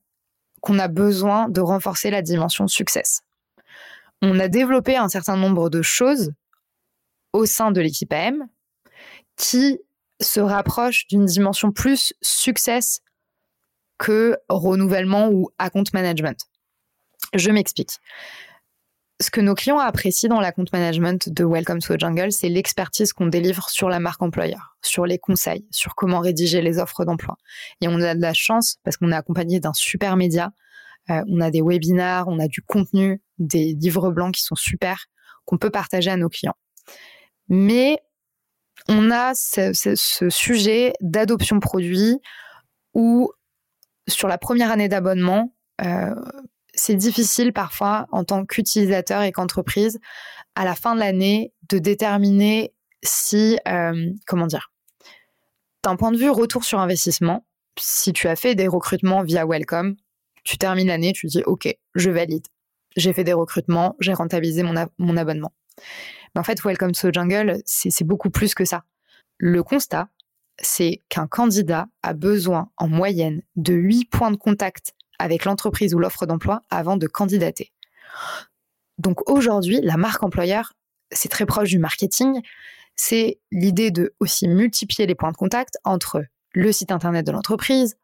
qu'on a besoin de renforcer la dimension success. On a développé un certain nombre de choses au sein de l'équipe AM qui se rapproche d'une dimension plus success que renouvellement ou account management. Je m'explique. Ce que nos clients apprécient dans l'account management de Welcome to a Jungle, c'est l'expertise qu'on délivre sur la marque employeur, sur les conseils, sur comment rédiger les offres d'emploi. Et on a de la chance parce qu'on est accompagné d'un super média. Euh, on a des webinars, on a du contenu, des livres blancs qui sont super, qu'on peut partager à nos clients. Mais on a ce, sujet d'adoption produit où sur la première année d'abonnement, euh, c'est difficile parfois en tant qu'utilisateur et qu'entreprise à la fin de l'année de déterminer si, euh, comment dire, d'un point de vue retour sur investissement, si tu as fait des recrutements via Welcome, tu termines l'année, tu dis OK, je valide. J'ai fait des recrutements, j'ai rentabilisé mon abonnement. Mais en fait, Welcome to Jungle, c'est beaucoup plus que ça. Le constat, c'est qu'un candidat a besoin en moyenne de 8 points de contact avec l'entreprise ou l'offre d'emploi avant de candidater. Donc aujourd'hui, la marque employeur, c'est très proche du marketing. C'est l'idée de aussi multiplier les points de contact entre le site internet de l'entreprise,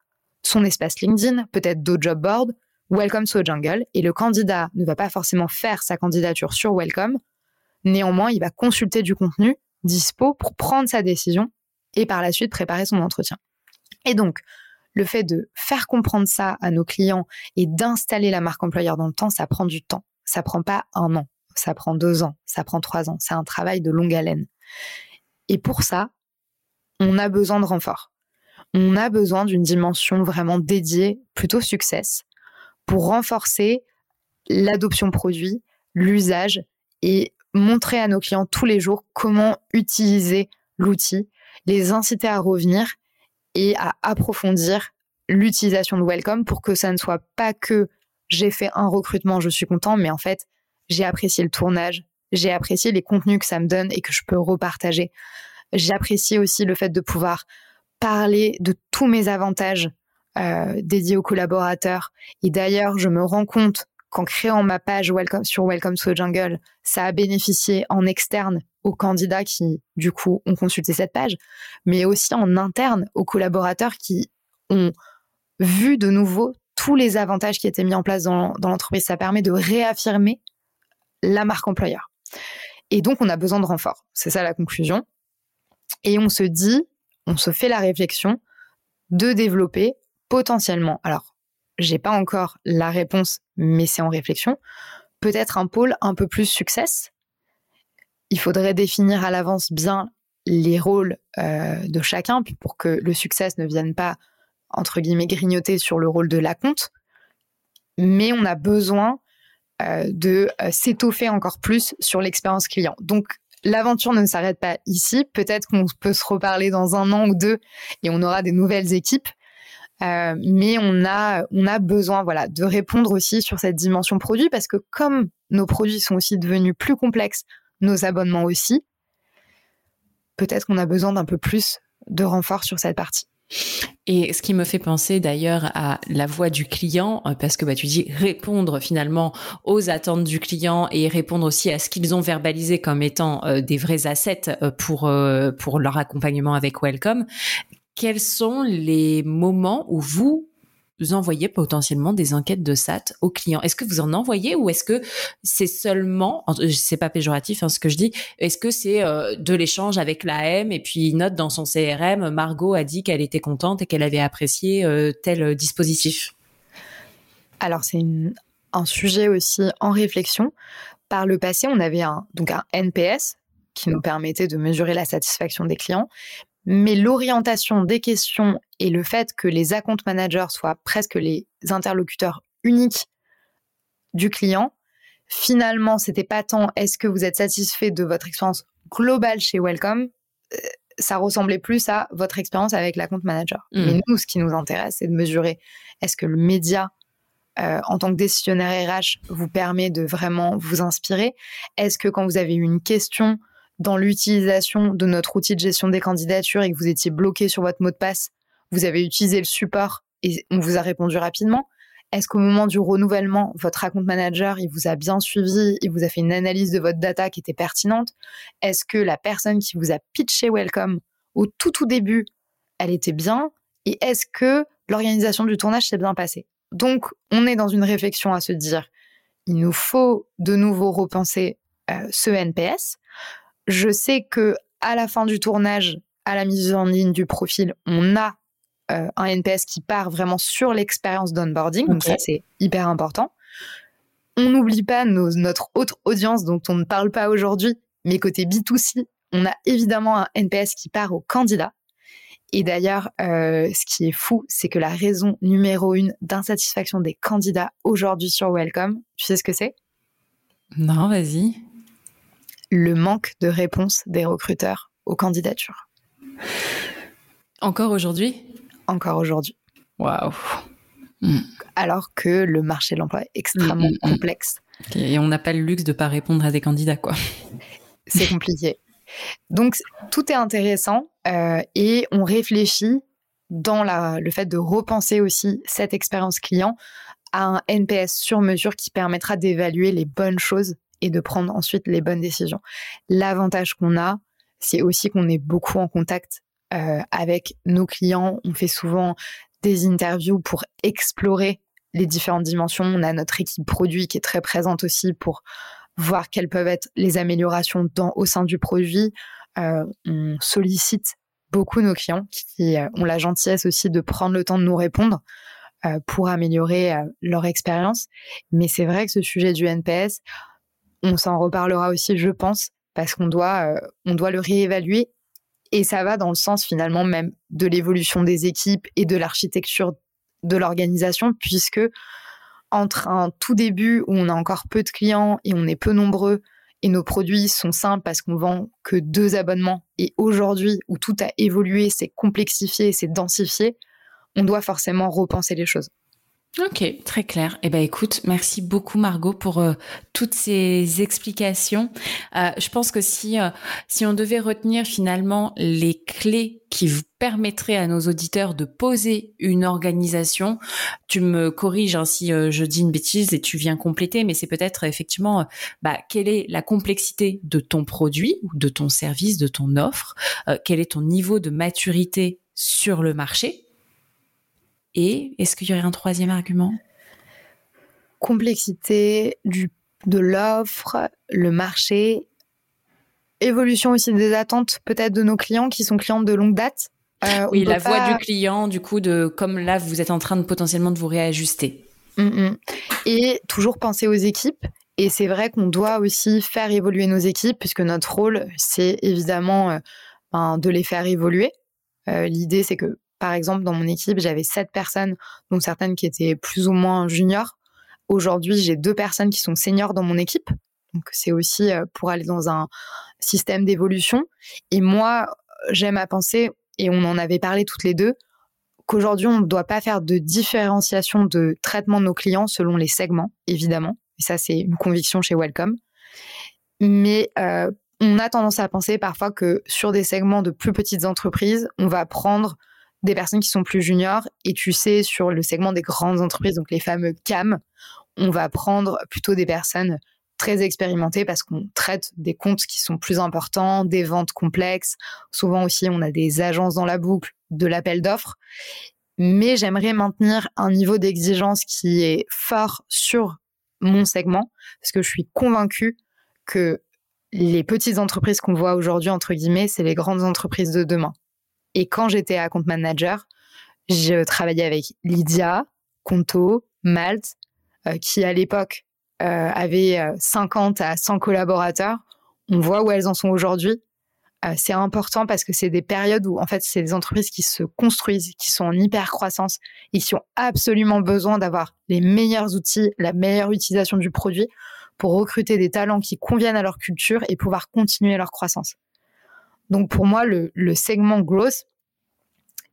son espace LinkedIn, peut-être d'autres job boards, Welcome to Jungle. Et le candidat ne va pas forcément faire sa candidature sur Welcome, Néanmoins, il va consulter du contenu dispo pour prendre sa décision et par la suite préparer son entretien. Et donc, le fait de faire comprendre ça à nos clients et d'installer la marque employeur dans le temps, ça prend du temps. Ça prend pas un an, ça prend deux ans, ça prend trois ans. C'est un travail de longue haleine. Et pour ça, on a besoin de renfort. On a besoin d'une dimension vraiment dédiée, plutôt success, pour renforcer l'adoption produit, l'usage et montrer à nos clients tous les jours comment utiliser l'outil, les inciter à revenir et à approfondir l'utilisation de Welcome pour que ça ne soit pas que j'ai fait un recrutement, je suis content, mais en fait, j'ai apprécié le tournage, j'ai apprécié les contenus que ça me donne et que je peux repartager. J'apprécie aussi le fait de pouvoir parler de tous mes avantages euh, dédiés aux collaborateurs. Et d'ailleurs, je me rends compte qu'en créant ma page Welcome, sur Welcome to the Jungle, ça a bénéficié en externe aux candidats qui, du coup, ont consulté cette page, mais aussi en interne aux collaborateurs qui ont vu de nouveau tous les avantages qui étaient mis en place dans, dans l'entreprise. Ça permet de réaffirmer la marque employeur. Et donc, on a besoin de renfort. C'est ça la conclusion. Et on se dit, on se fait la réflexion de développer potentiellement, alors j'ai pas encore la réponse, mais c'est en réflexion. Peut-être un pôle un peu plus success. Il faudrait définir à l'avance bien les rôles euh, de chacun pour que le succès ne vienne pas, entre guillemets, grignoter sur le rôle de la compte. Mais on a besoin euh, de euh, s'étoffer encore plus sur l'expérience client. Donc, l'aventure ne s'arrête pas ici. Peut-être qu'on peut se reparler dans un an ou deux et on aura des nouvelles équipes. Euh, mais on a, besoin voilà, de répondre aussi sur cette dimension produit parce que comme nos produits sont aussi devenus plus complexes, nos abonnements aussi, peut-être qu'on a besoin d'un peu plus de renfort sur cette partie. Et ce qui me fait penser d'ailleurs à la voix du client, euh, parce que bah, tu dis répondre finalement aux attentes du client et répondre aussi à ce qu'ils ont verbalisé comme étant euh, des vrais assets euh, pour, pour leur accompagnement avec Welcome. Quels sont les moments où vous vous envoyez potentiellement des enquêtes de SAT aux clients. Est-ce que vous en envoyez ou est-ce que c'est seulement, c'est pas péjoratif hein, ce que je dis, est-ce que c'est euh, de l'échange avec l'AM et puis note dans son CRM, Margot a dit qu'elle était contente et qu'elle avait apprécié euh, tel dispositif? Alors c'est un sujet aussi en réflexion. Par le passé, on avait donc un NPS qui nous permettait de mesurer la satisfaction des clients. Mais l'orientation des questions et le fait que les account managers soient presque les interlocuteurs uniques du client, finalement, c'était pas tant est-ce que vous êtes satisfait de votre expérience globale chez Welcome, euh, ça ressemblait plus à votre expérience avec l'account manager. Mmh. Mais nous, ce qui nous intéresse, c'est de mesurer est-ce que le média euh, en tant que décisionnaire RH vous permet de vraiment vous inspirer? Est-ce que quand vous avez eu une question dans l'utilisation de notre outil de gestion des candidatures et que vous étiez bloqué sur votre mot de passe, vous avez utilisé le support et on vous a répondu rapidement. Est-ce qu'au moment du renouvellement, votre account manager, il vous a bien suivi, il vous a fait une analyse de votre data qui était pertinente? Est-ce que la personne qui vous a pitché Welcome au tout tout début, elle était bien? Et est-ce que l'organisation du tournage s'est bien passée? Donc, on est dans une réflexion à se dire, il nous faut de nouveau repenser euh, ce NPS. Je sais que à la fin du tournage, à la mise en ligne du profil, on a euh, un NPS qui part vraiment sur l'expérience d'onboarding. Donc ça, c'est hyper important. On n'oublie pas notre autre audience dont on ne parle pas aujourd'hui, mais côté B2C, on a évidemment un NPS qui part au candidat. Et d'ailleurs, euh, ce qui est fou, c'est que la raison numéro une d'insatisfaction des candidats aujourd'hui sur Welcome, tu sais ce que c'est? Non, vas-y le manque de réponse des recruteurs aux candidatures. Encore aujourd'hui? Encore aujourd'hui. Waouh. Hmm. Alors que le marché de l'emploi est extrêmement hmm, hmm, complexe. Et on n'a pas le luxe de ne pas répondre à des candidats, quoi. C'est compliqué. Donc, tout est intéressant euh, et on réfléchit dans la, le fait de repenser aussi cette expérience client à un NPS sur mesure qui permettra d'évaluer les bonnes choses et de prendre ensuite les bonnes décisions. L'avantage qu'on a, c'est aussi qu'on est beaucoup en contact euh, avec nos clients. On fait souvent des interviews pour explorer les différentes dimensions. On a notre équipe produit qui est très présente aussi pour voir quelles peuvent être les améliorations au sein du produit. Euh, on sollicite beaucoup nos clients qui euh, ont la gentillesse aussi de prendre le temps de nous répondre pour améliorer leur expérience. Mais c'est vrai que ce sujet du NPS, on s'en reparlera aussi, je pense, parce qu'on doit, euh, doit le réévaluer. Et ça va dans le sens finalement même de l'évolution des équipes et de l'architecture de l'organisation, puisque entre un tout début où on a encore peu de clients et on est peu nombreux et nos produits sont simples parce qu'on vend que deux abonnements et aujourd'hui où tout a évolué, c'est complexifié, c'est densifié, on doit forcément repenser les choses. Ok, très clair. Eh ben, écoute, merci beaucoup Margot pour euh, toutes ces explications. Euh, je pense que si euh, si on devait retenir finalement les clés qui vous permettraient à nos auditeurs de poser une organisation, tu me corriges hein, si je dis une bêtise et tu viens compléter, mais c'est peut-être effectivement bah, quelle est la complexité de ton produit ou de ton service, de ton offre, quel est ton niveau de maturité sur le marché? Et est-ce qu'il y aurait un troisième argument? Complexité du, de l'offre, le marché, évolution aussi des attentes peut-être de nos clients qui sont clients de longue date. Euh, oui, la voix du client, du coup, de comme là, vous êtes en train de potentiellement de vous réajuster. Mm, mm. Et toujours penser aux équipes. Et c'est vrai qu'on doit aussi faire évoluer nos équipes, puisque notre rôle, c'est évidemment euh, ben, de les faire évoluer. Euh, l'idée, c'est que par exemple, dans mon équipe, j'avais sept personnes, dont certaines qui étaient plus ou moins juniors. Aujourd'hui, j'ai deux personnes qui sont seniors dans mon équipe. Donc c'est aussi pour aller dans un système d'évolution. Et moi, j'aime à penser, et on en avait parlé toutes les deux, qu'aujourd'hui, on ne doit pas faire de différenciation de traitement de nos clients selon les segments, évidemment. Et ça, c'est une conviction chez Welcome. Mais euh, on a tendance à penser parfois que sur des segments de plus petites entreprises, on va prendre des personnes qui sont plus juniors. Et tu sais, sur le segment des grandes entreprises, donc les fameux CAM, on va prendre plutôt des personnes très expérimentées parce qu'on traite des comptes qui sont plus importants, des ventes complexes. Souvent aussi, on a des agences dans la boucle, de l'appel d'offres. Mais j'aimerais maintenir un niveau d'exigence qui est fort sur mon segment parce que je suis convaincue que les petites entreprises qu'on voit aujourd'hui, entre guillemets, c'est les grandes entreprises de demain. Et quand j'étais à manager, je travaillais avec Lydia, Conto, Malte, euh, qui à l'époque euh, avaient 50 euh, à 100 collaborateurs. On voit où elles en sont aujourd'hui. c'est important parce que c'est des périodes où, en fait, c'est des entreprises qui se construisent, qui sont en hyper croissance et qui ont absolument besoin d'avoir les meilleurs outils, la meilleure utilisation du produit pour recruter des talents qui conviennent à leur culture et pouvoir continuer leur croissance. Donc pour moi, le, segment growth,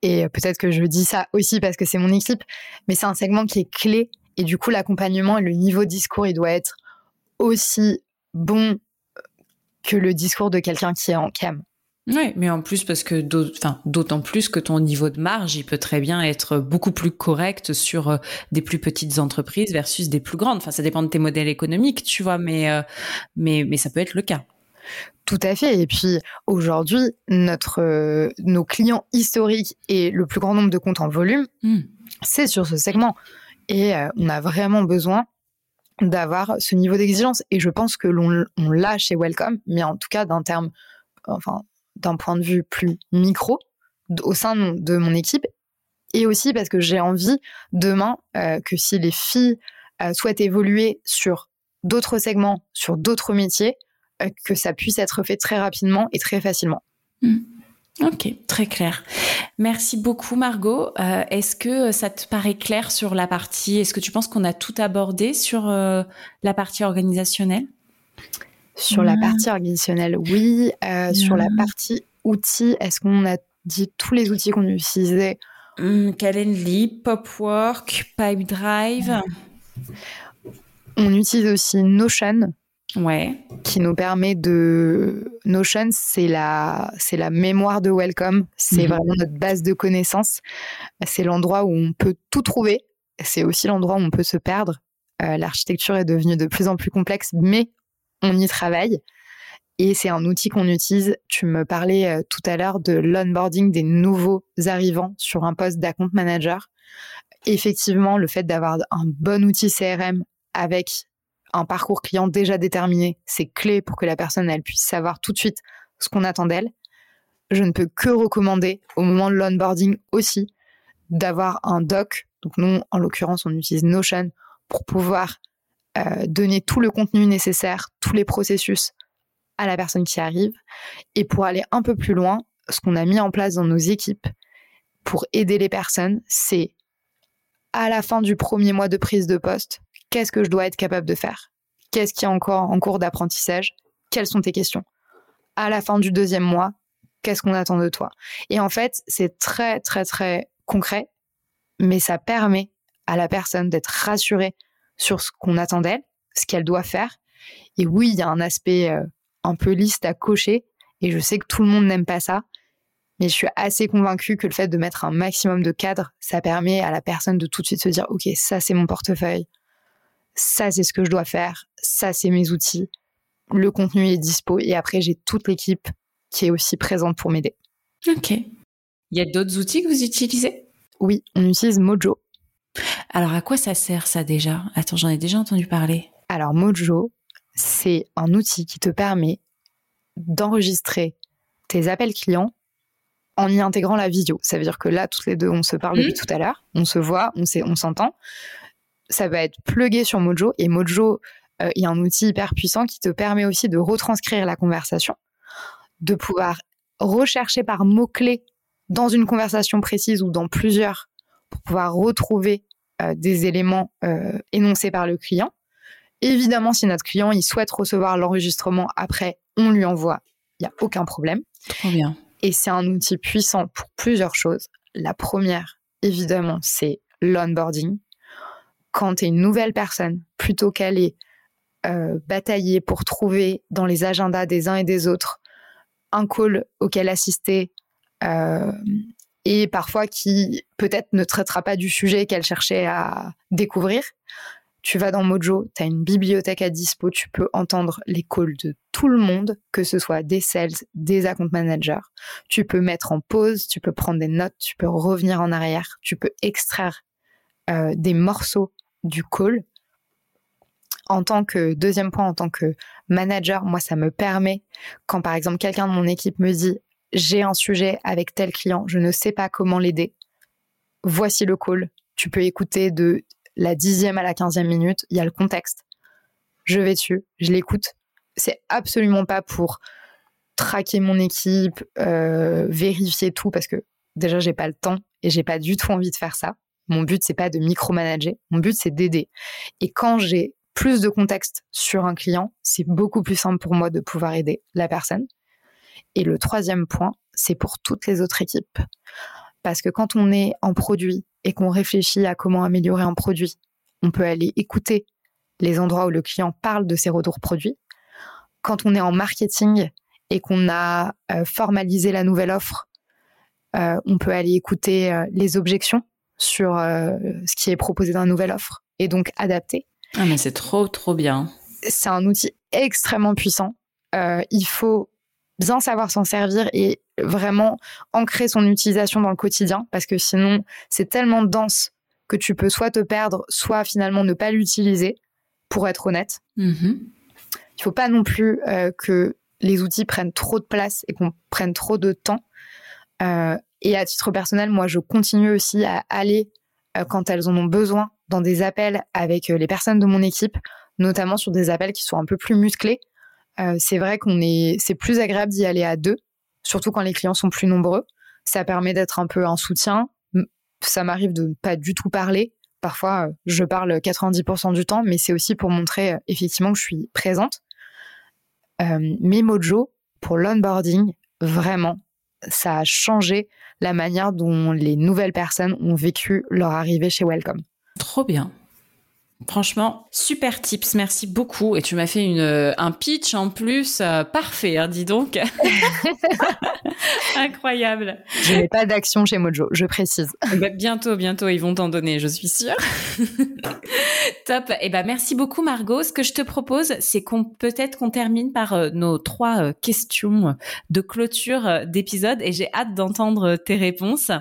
et peut-être que je dis ça aussi parce que c'est mon équipe, mais c'est un segment qui est clé et du coup l'accompagnement et le niveau discours, il doit être aussi bon que le discours de quelqu'un qui est en cam. Oui, mais en plus parce que d'autant plus que ton niveau de marge, il peut très bien être beaucoup plus correct sur euh, des plus petites entreprises versus des plus grandes. Enfin, ça dépend de tes modèles économiques, tu vois, mais euh, mais mais ça peut être le cas. Tout à fait. Et puis aujourd'hui, notre euh, nos clients historiques et le plus grand nombre de comptes en volume, hmm. c'est sur ce segment. Et on a vraiment besoin d'avoir ce niveau d'exigence. Et je pense que l'on l'a chez Welcome, mais en tout cas d'un terme, enfin d'un point de vue plus micro au sein de mon équipe et aussi parce que j'ai envie demain euh, que si les filles euh, souhaitent évoluer sur d'autres segments, sur d'autres métiers, euh, que ça puisse être fait très rapidement et très facilement. Hmm. Ok, très clair. Merci beaucoup Margot. est-ce que ça te paraît clair sur la partie, est-ce que tu penses qu'on a tout abordé sur la partie organisationnelle? Sur la partie organisationnelle, oui. Euh, sur la partie outils, est-ce qu'on a dit tous les outils qu'on utilisait? Calendly, Popwork, Pipedrive. On utilise aussi Notion. Ouais. Qui nous permet de. Notion, c'est la, c'est la mémoire de Welcome. C'est mhm. vraiment notre base de connaissances. C'est l'endroit où on peut tout trouver. C'est aussi l'endroit où on peut se perdre. Euh, l'architecture est devenue de plus en plus complexe, mais on y travaille. Et c'est un outil qu'on utilise. Tu me parlais euh, tout à l'heure de l'onboarding des nouveaux arrivants sur un poste d'account manager. Effectivement, le fait d'avoir un bon outil CRM avec un parcours client déjà déterminé, c'est clé pour que la personne elle puisse savoir tout de suite ce qu'on attend d'elle. Je ne peux que recommander au moment de l'onboarding aussi d'avoir un doc. Donc nous, en l'occurrence, on utilise Notion pour pouvoir euh, donner tout le contenu nécessaire, tous les processus à la personne qui arrive. Et pour aller un peu plus loin, ce qu'on a mis en place dans nos équipes pour aider les personnes, c'est à la fin du premier mois de prise de poste, qu'est-ce que je dois être capable de faire? Qu'est-ce qui est encore en cours d'apprentissage? Quelles sont tes questions? À la fin du deuxième mois, qu'est-ce qu'on attend de toi? Et en fait, c'est très, très, très concret, mais ça permet à la personne d'être rassurée sur ce qu'on attend d'elle, ce qu'elle doit faire. Et oui, il y a un aspect euh, un peu liste à cocher, et je sais que tout le monde n'aime pas ça, mais je suis assez convaincue que le fait de mettre un maximum de cadres, ça permet à la personne de tout de suite se dire, OK, ça c'est mon portefeuille, ça c'est ce que je dois faire, ça c'est mes outils, le contenu est dispo, et après j'ai toute l'équipe qui est aussi présente pour m'aider. Ok. Il y a d'autres outils que vous utilisez? Oui, on utilise Mojo. Alors, à quoi ça sert ça déjà? Attends, j'en ai déjà entendu parler. Alors, Mojo, c'est un outil qui te permet d'enregistrer tes appels clients en y intégrant la vidéo. Ça veut dire que là, toutes les deux, on se parle depuis mmh. tout à l'heure, on se voit, on s'entend. Ça va être plugué sur Mojo et Mojo, euh, il y a un outil hyper puissant qui te permet aussi de retranscrire la conversation, de pouvoir rechercher par mots-clés dans une conversation précise ou dans plusieurs pour pouvoir retrouver euh, des éléments euh, énoncés par le client. Évidemment, si notre client il souhaite recevoir l'enregistrement après, on lui envoie. Il n'y a aucun problème. Bien. Et c'est un outil puissant pour plusieurs choses. La première, évidemment, c'est l'onboarding. Quand tu es une nouvelle personne, plutôt qu'aller euh, batailler pour trouver dans les agendas des uns et des autres un call auquel assister euh, et parfois qui peut-être ne traitera pas du sujet qu'elle cherchait à découvrir. Tu vas dans Mojo, tu as une bibliothèque à dispo, tu peux entendre les calls de tout le monde, que ce soit des sales, des account managers. Tu peux mettre en pause, tu peux prendre des notes, tu peux revenir en arrière, tu peux extraire euh, des morceaux du call. En tant que deuxième point, en tant que manager, moi, ça me permet, quand par exemple quelqu'un de mon équipe me dit j'ai un sujet avec tel client, je ne sais pas comment l'aider. Voici le call. Tu peux écouter de la dixième à la quinzième minute. Il y a le contexte. Je vais dessus, je l'écoute. C'est absolument pas pour traquer mon équipe, euh, vérifier tout parce que déjà j'ai pas le temps et j'ai pas du tout envie de faire ça. Mon but c'est pas de micromanager, mon but c'est d'aider. Et quand j'ai plus de contexte sur un client, c'est beaucoup plus simple pour moi de pouvoir aider la personne. Et le troisième point, c'est pour toutes les autres équipes. Parce que quand on est en produit et qu'on réfléchit à comment améliorer un produit, on peut aller écouter les endroits où le client parle de ses retours produits. Quand on est en marketing et qu'on a euh, formalisé la nouvelle offre, euh, on peut aller écouter euh, les objections sur ce qui est proposé dans la nouvelle offre et donc adapter. Ah mais c'est trop trop bien. C'est un outil extrêmement puissant. il faut bien savoir s'en servir et vraiment ancrer son utilisation dans le quotidien parce que sinon c'est tellement dense que tu peux soit te perdre, soit finalement ne pas l'utiliser, pour être honnête. Mm-hmm. Il ne faut pas non plus euh, que les outils prennent trop de place et qu'on prenne trop de temps. Euh, et à titre personnel, moi, je continue aussi à aller, euh, quand elles en ont besoin, dans des appels avec les personnes de mon équipe, notamment sur des appels qui sont un peu plus musclés, euh, c'est vrai qu'on est, c'est plus agréable d'y aller à deux, surtout quand les clients sont plus nombreux. Ça permet d'être un peu un soutien. Ça m'arrive de ne pas du tout parler. Parfois, euh, je parle 90% du temps, mais c'est aussi pour montrer euh, effectivement que je suis présente. mais Mojo, pour l'onboarding, vraiment, ça a changé la manière dont les nouvelles personnes ont vécu leur arrivée chez Welcome. Trop bien. Franchement, super tips, merci beaucoup. Et tu m'as fait une, euh, un pitch en plus euh, parfait, hein, dis donc. Incroyable. Je n'ai pas d'action chez Mojo, je précise. Eh ben, bientôt, bientôt, ils vont t'en donner, je suis sûre. Top. Et eh ben, merci beaucoup, Margot. Ce que je te propose, c'est qu'on peut-être qu'on termine par euh, nos trois questions de clôture d'épisode et j'ai hâte d'entendre tes réponses.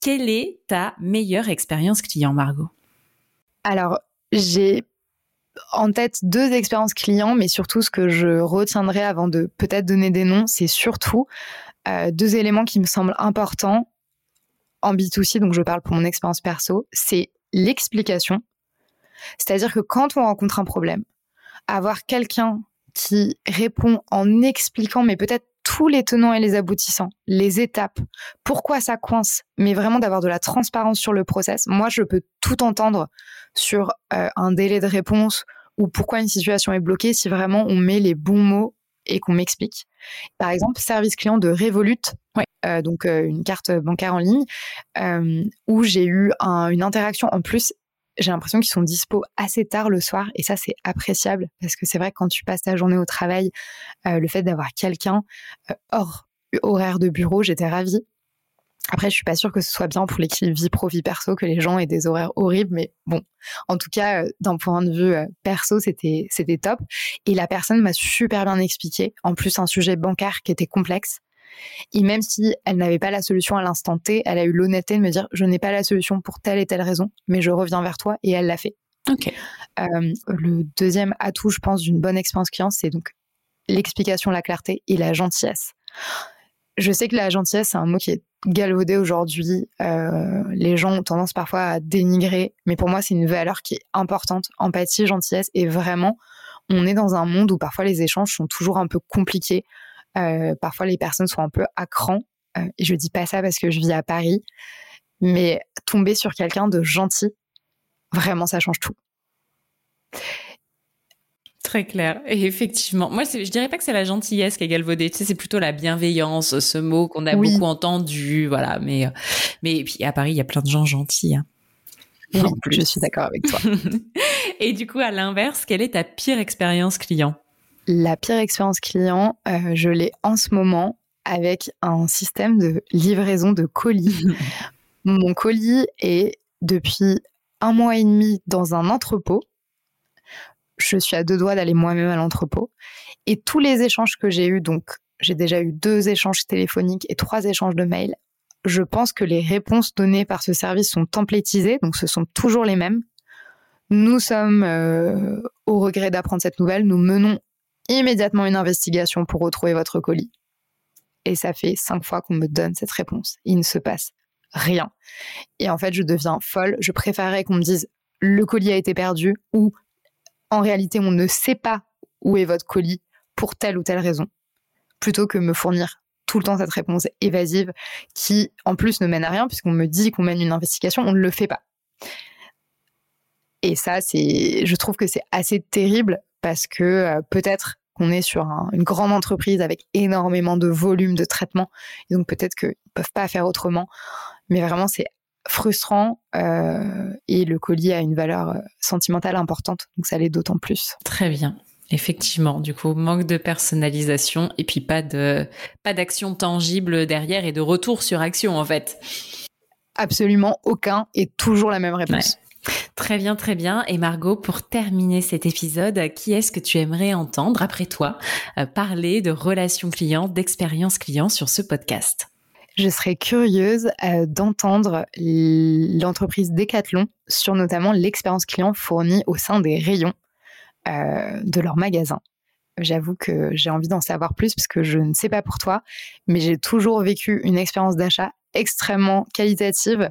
Quelle est ta meilleure expérience client, Margot? Alors, j'ai en tête deux expériences clients, mais surtout ce que je retiendrai avant de peut-être donner des noms, c'est surtout euh, deux éléments qui me semblent importants en B2C, donc je parle pour mon expérience perso, c'est l'explication. C'est-à-dire que quand on rencontre un problème, avoir quelqu'un qui répond en expliquant, mais peut-être tous les tenants et les aboutissants, les étapes, pourquoi ça coince, mais vraiment d'avoir de la transparence sur le process. Moi, je peux tout entendre sur euh, un délai de réponse ou pourquoi une situation est bloquée si vraiment on met les bons mots et qu'on m'explique. Par exemple, service client de Revolut, euh, donc euh, une carte bancaire en ligne, où j'ai eu une interaction en plus j'ai l'impression qu'ils sont dispo assez tard le soir et ça c'est appréciable parce que c'est vrai que quand tu passes ta journée au travail, euh, le fait d'avoir quelqu'un euh, hors horaire de bureau, j'étais ravie. Après, je suis pas sûre que ce soit bien pour l'équilibre vie pro vie perso que les gens aient des horaires horribles, mais bon, en tout cas, euh, d'un point de vue perso, c'était c'était top. Et la personne m'a super bien expliqué. En plus, un sujet bancaire qui était complexe. Et même si elle n'avait pas la solution à l'instant T, elle a eu l'honnêteté de me dire je n'ai pas la solution pour telle et telle raison, mais je reviens vers toi et elle l'a fait. Euh, le deuxième atout, je pense, d'une bonne expérience client, c'est donc l'explication, la clarté et la gentillesse. Je sais que la gentillesse, c'est un mot qui est galvaudé aujourd'hui. Euh, les gens ont tendance parfois à dénigrer, mais pour moi, c'est une valeur qui est importante. Empathie, gentillesse, et vraiment, on est dans un monde où parfois les échanges sont toujours un peu compliqués. Euh, parfois, les personnes sont un peu à cran. Euh, et je dis pas ça parce que je vis à Paris, mais tomber sur quelqu'un de gentil, vraiment, ça change tout. très clair. Et effectivement, moi, je dirais pas que c'est la gentillesse qui est galvaudée. Tu sais, c'est plutôt la bienveillance, ce mot qu'on a beaucoup entendu. Voilà. Mais, mais puis à Paris, il y a plein de gens gentils. Hein. je suis d'accord avec toi. Et du coup, à l'inverse, quelle est ta pire expérience client? La pire expérience client, euh, je l'ai en ce moment avec un système de livraison de colis. Mon colis est depuis un mois et demi dans un entrepôt. Je suis à deux doigts d'aller moi-même à l'entrepôt. Et tous les échanges que j'ai eus, donc j'ai déjà eu deux échanges téléphoniques et trois échanges de mails, je pense que les réponses données par ce service sont templétisées, donc ce sont toujours les mêmes. Nous sommes euh, au regret d'apprendre cette nouvelle. Nous menons immédiatement une investigation pour retrouver votre colis. Et ça fait cinq fois qu'on me donne cette réponse. Il ne se passe rien. Et en fait, je deviens folle. Je préférerais qu'on me dise le colis a été perdu ou en réalité, on ne sait pas où est votre colis pour telle ou telle raison, plutôt que me fournir tout le temps cette réponse évasive qui, en plus, ne mène à rien puisqu'on me dit qu'on mène une investigation, on ne le fait pas. Et ça, c'est, je trouve que c'est assez terrible parce que euh, peut-être qu'on est sur une grande entreprise avec énormément de volume de traitement, et donc peut-être qu'ils ne peuvent pas faire autrement. Mais vraiment, c'est frustrant euh, et le colis a une valeur euh, sentimentale importante, donc ça l'est d'autant plus. Très bien. Effectivement, du coup, manque de personnalisation et puis pas de pas d'action tangible derrière et de retour sur action en fait. Absolument aucun et toujours la même réponse. Très bien, très bien. Et Margot, pour terminer cet épisode, qui est-ce que tu aimerais entendre, après toi, euh, parler de relations clients, d'expérience client sur ce podcast? Je serais curieuse euh, d'entendre l'entreprise Decathlon sur notamment l'expérience client fournie au sein des rayons euh, de leur magasin. J'avoue que j'ai envie d'en savoir plus parce que je ne sais pas pour toi, mais j'ai toujours vécu une expérience d'achat extrêmement qualitative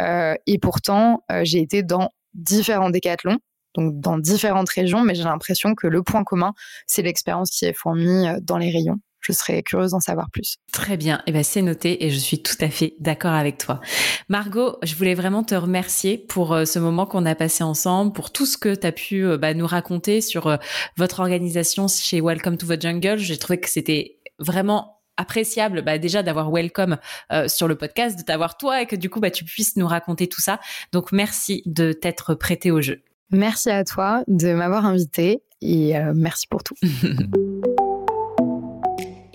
et pourtant j'ai été dans différents décathlons, donc dans différentes régions, mais j'ai l'impression que le point commun, c'est l'expérience qui est fournie dans les rayons je serais curieuse d'en savoir plus. Très bien, eh ben c'est noté et je suis tout à fait d'accord avec toi. Margot, je voulais vraiment te remercier pour euh, ce moment qu'on a passé ensemble, pour tout ce que tu as pu euh, bah, nous raconter sur euh, votre organisation chez Welcome to the Jungle. J'ai trouvé que c'était vraiment appréciable bah, déjà d'avoir Welcome sur le podcast, de t'avoir toi et que du coup bah, tu puisses nous raconter tout ça. Donc merci de t'être prêté au jeu. Merci à toi de m'avoir invité et merci pour tout.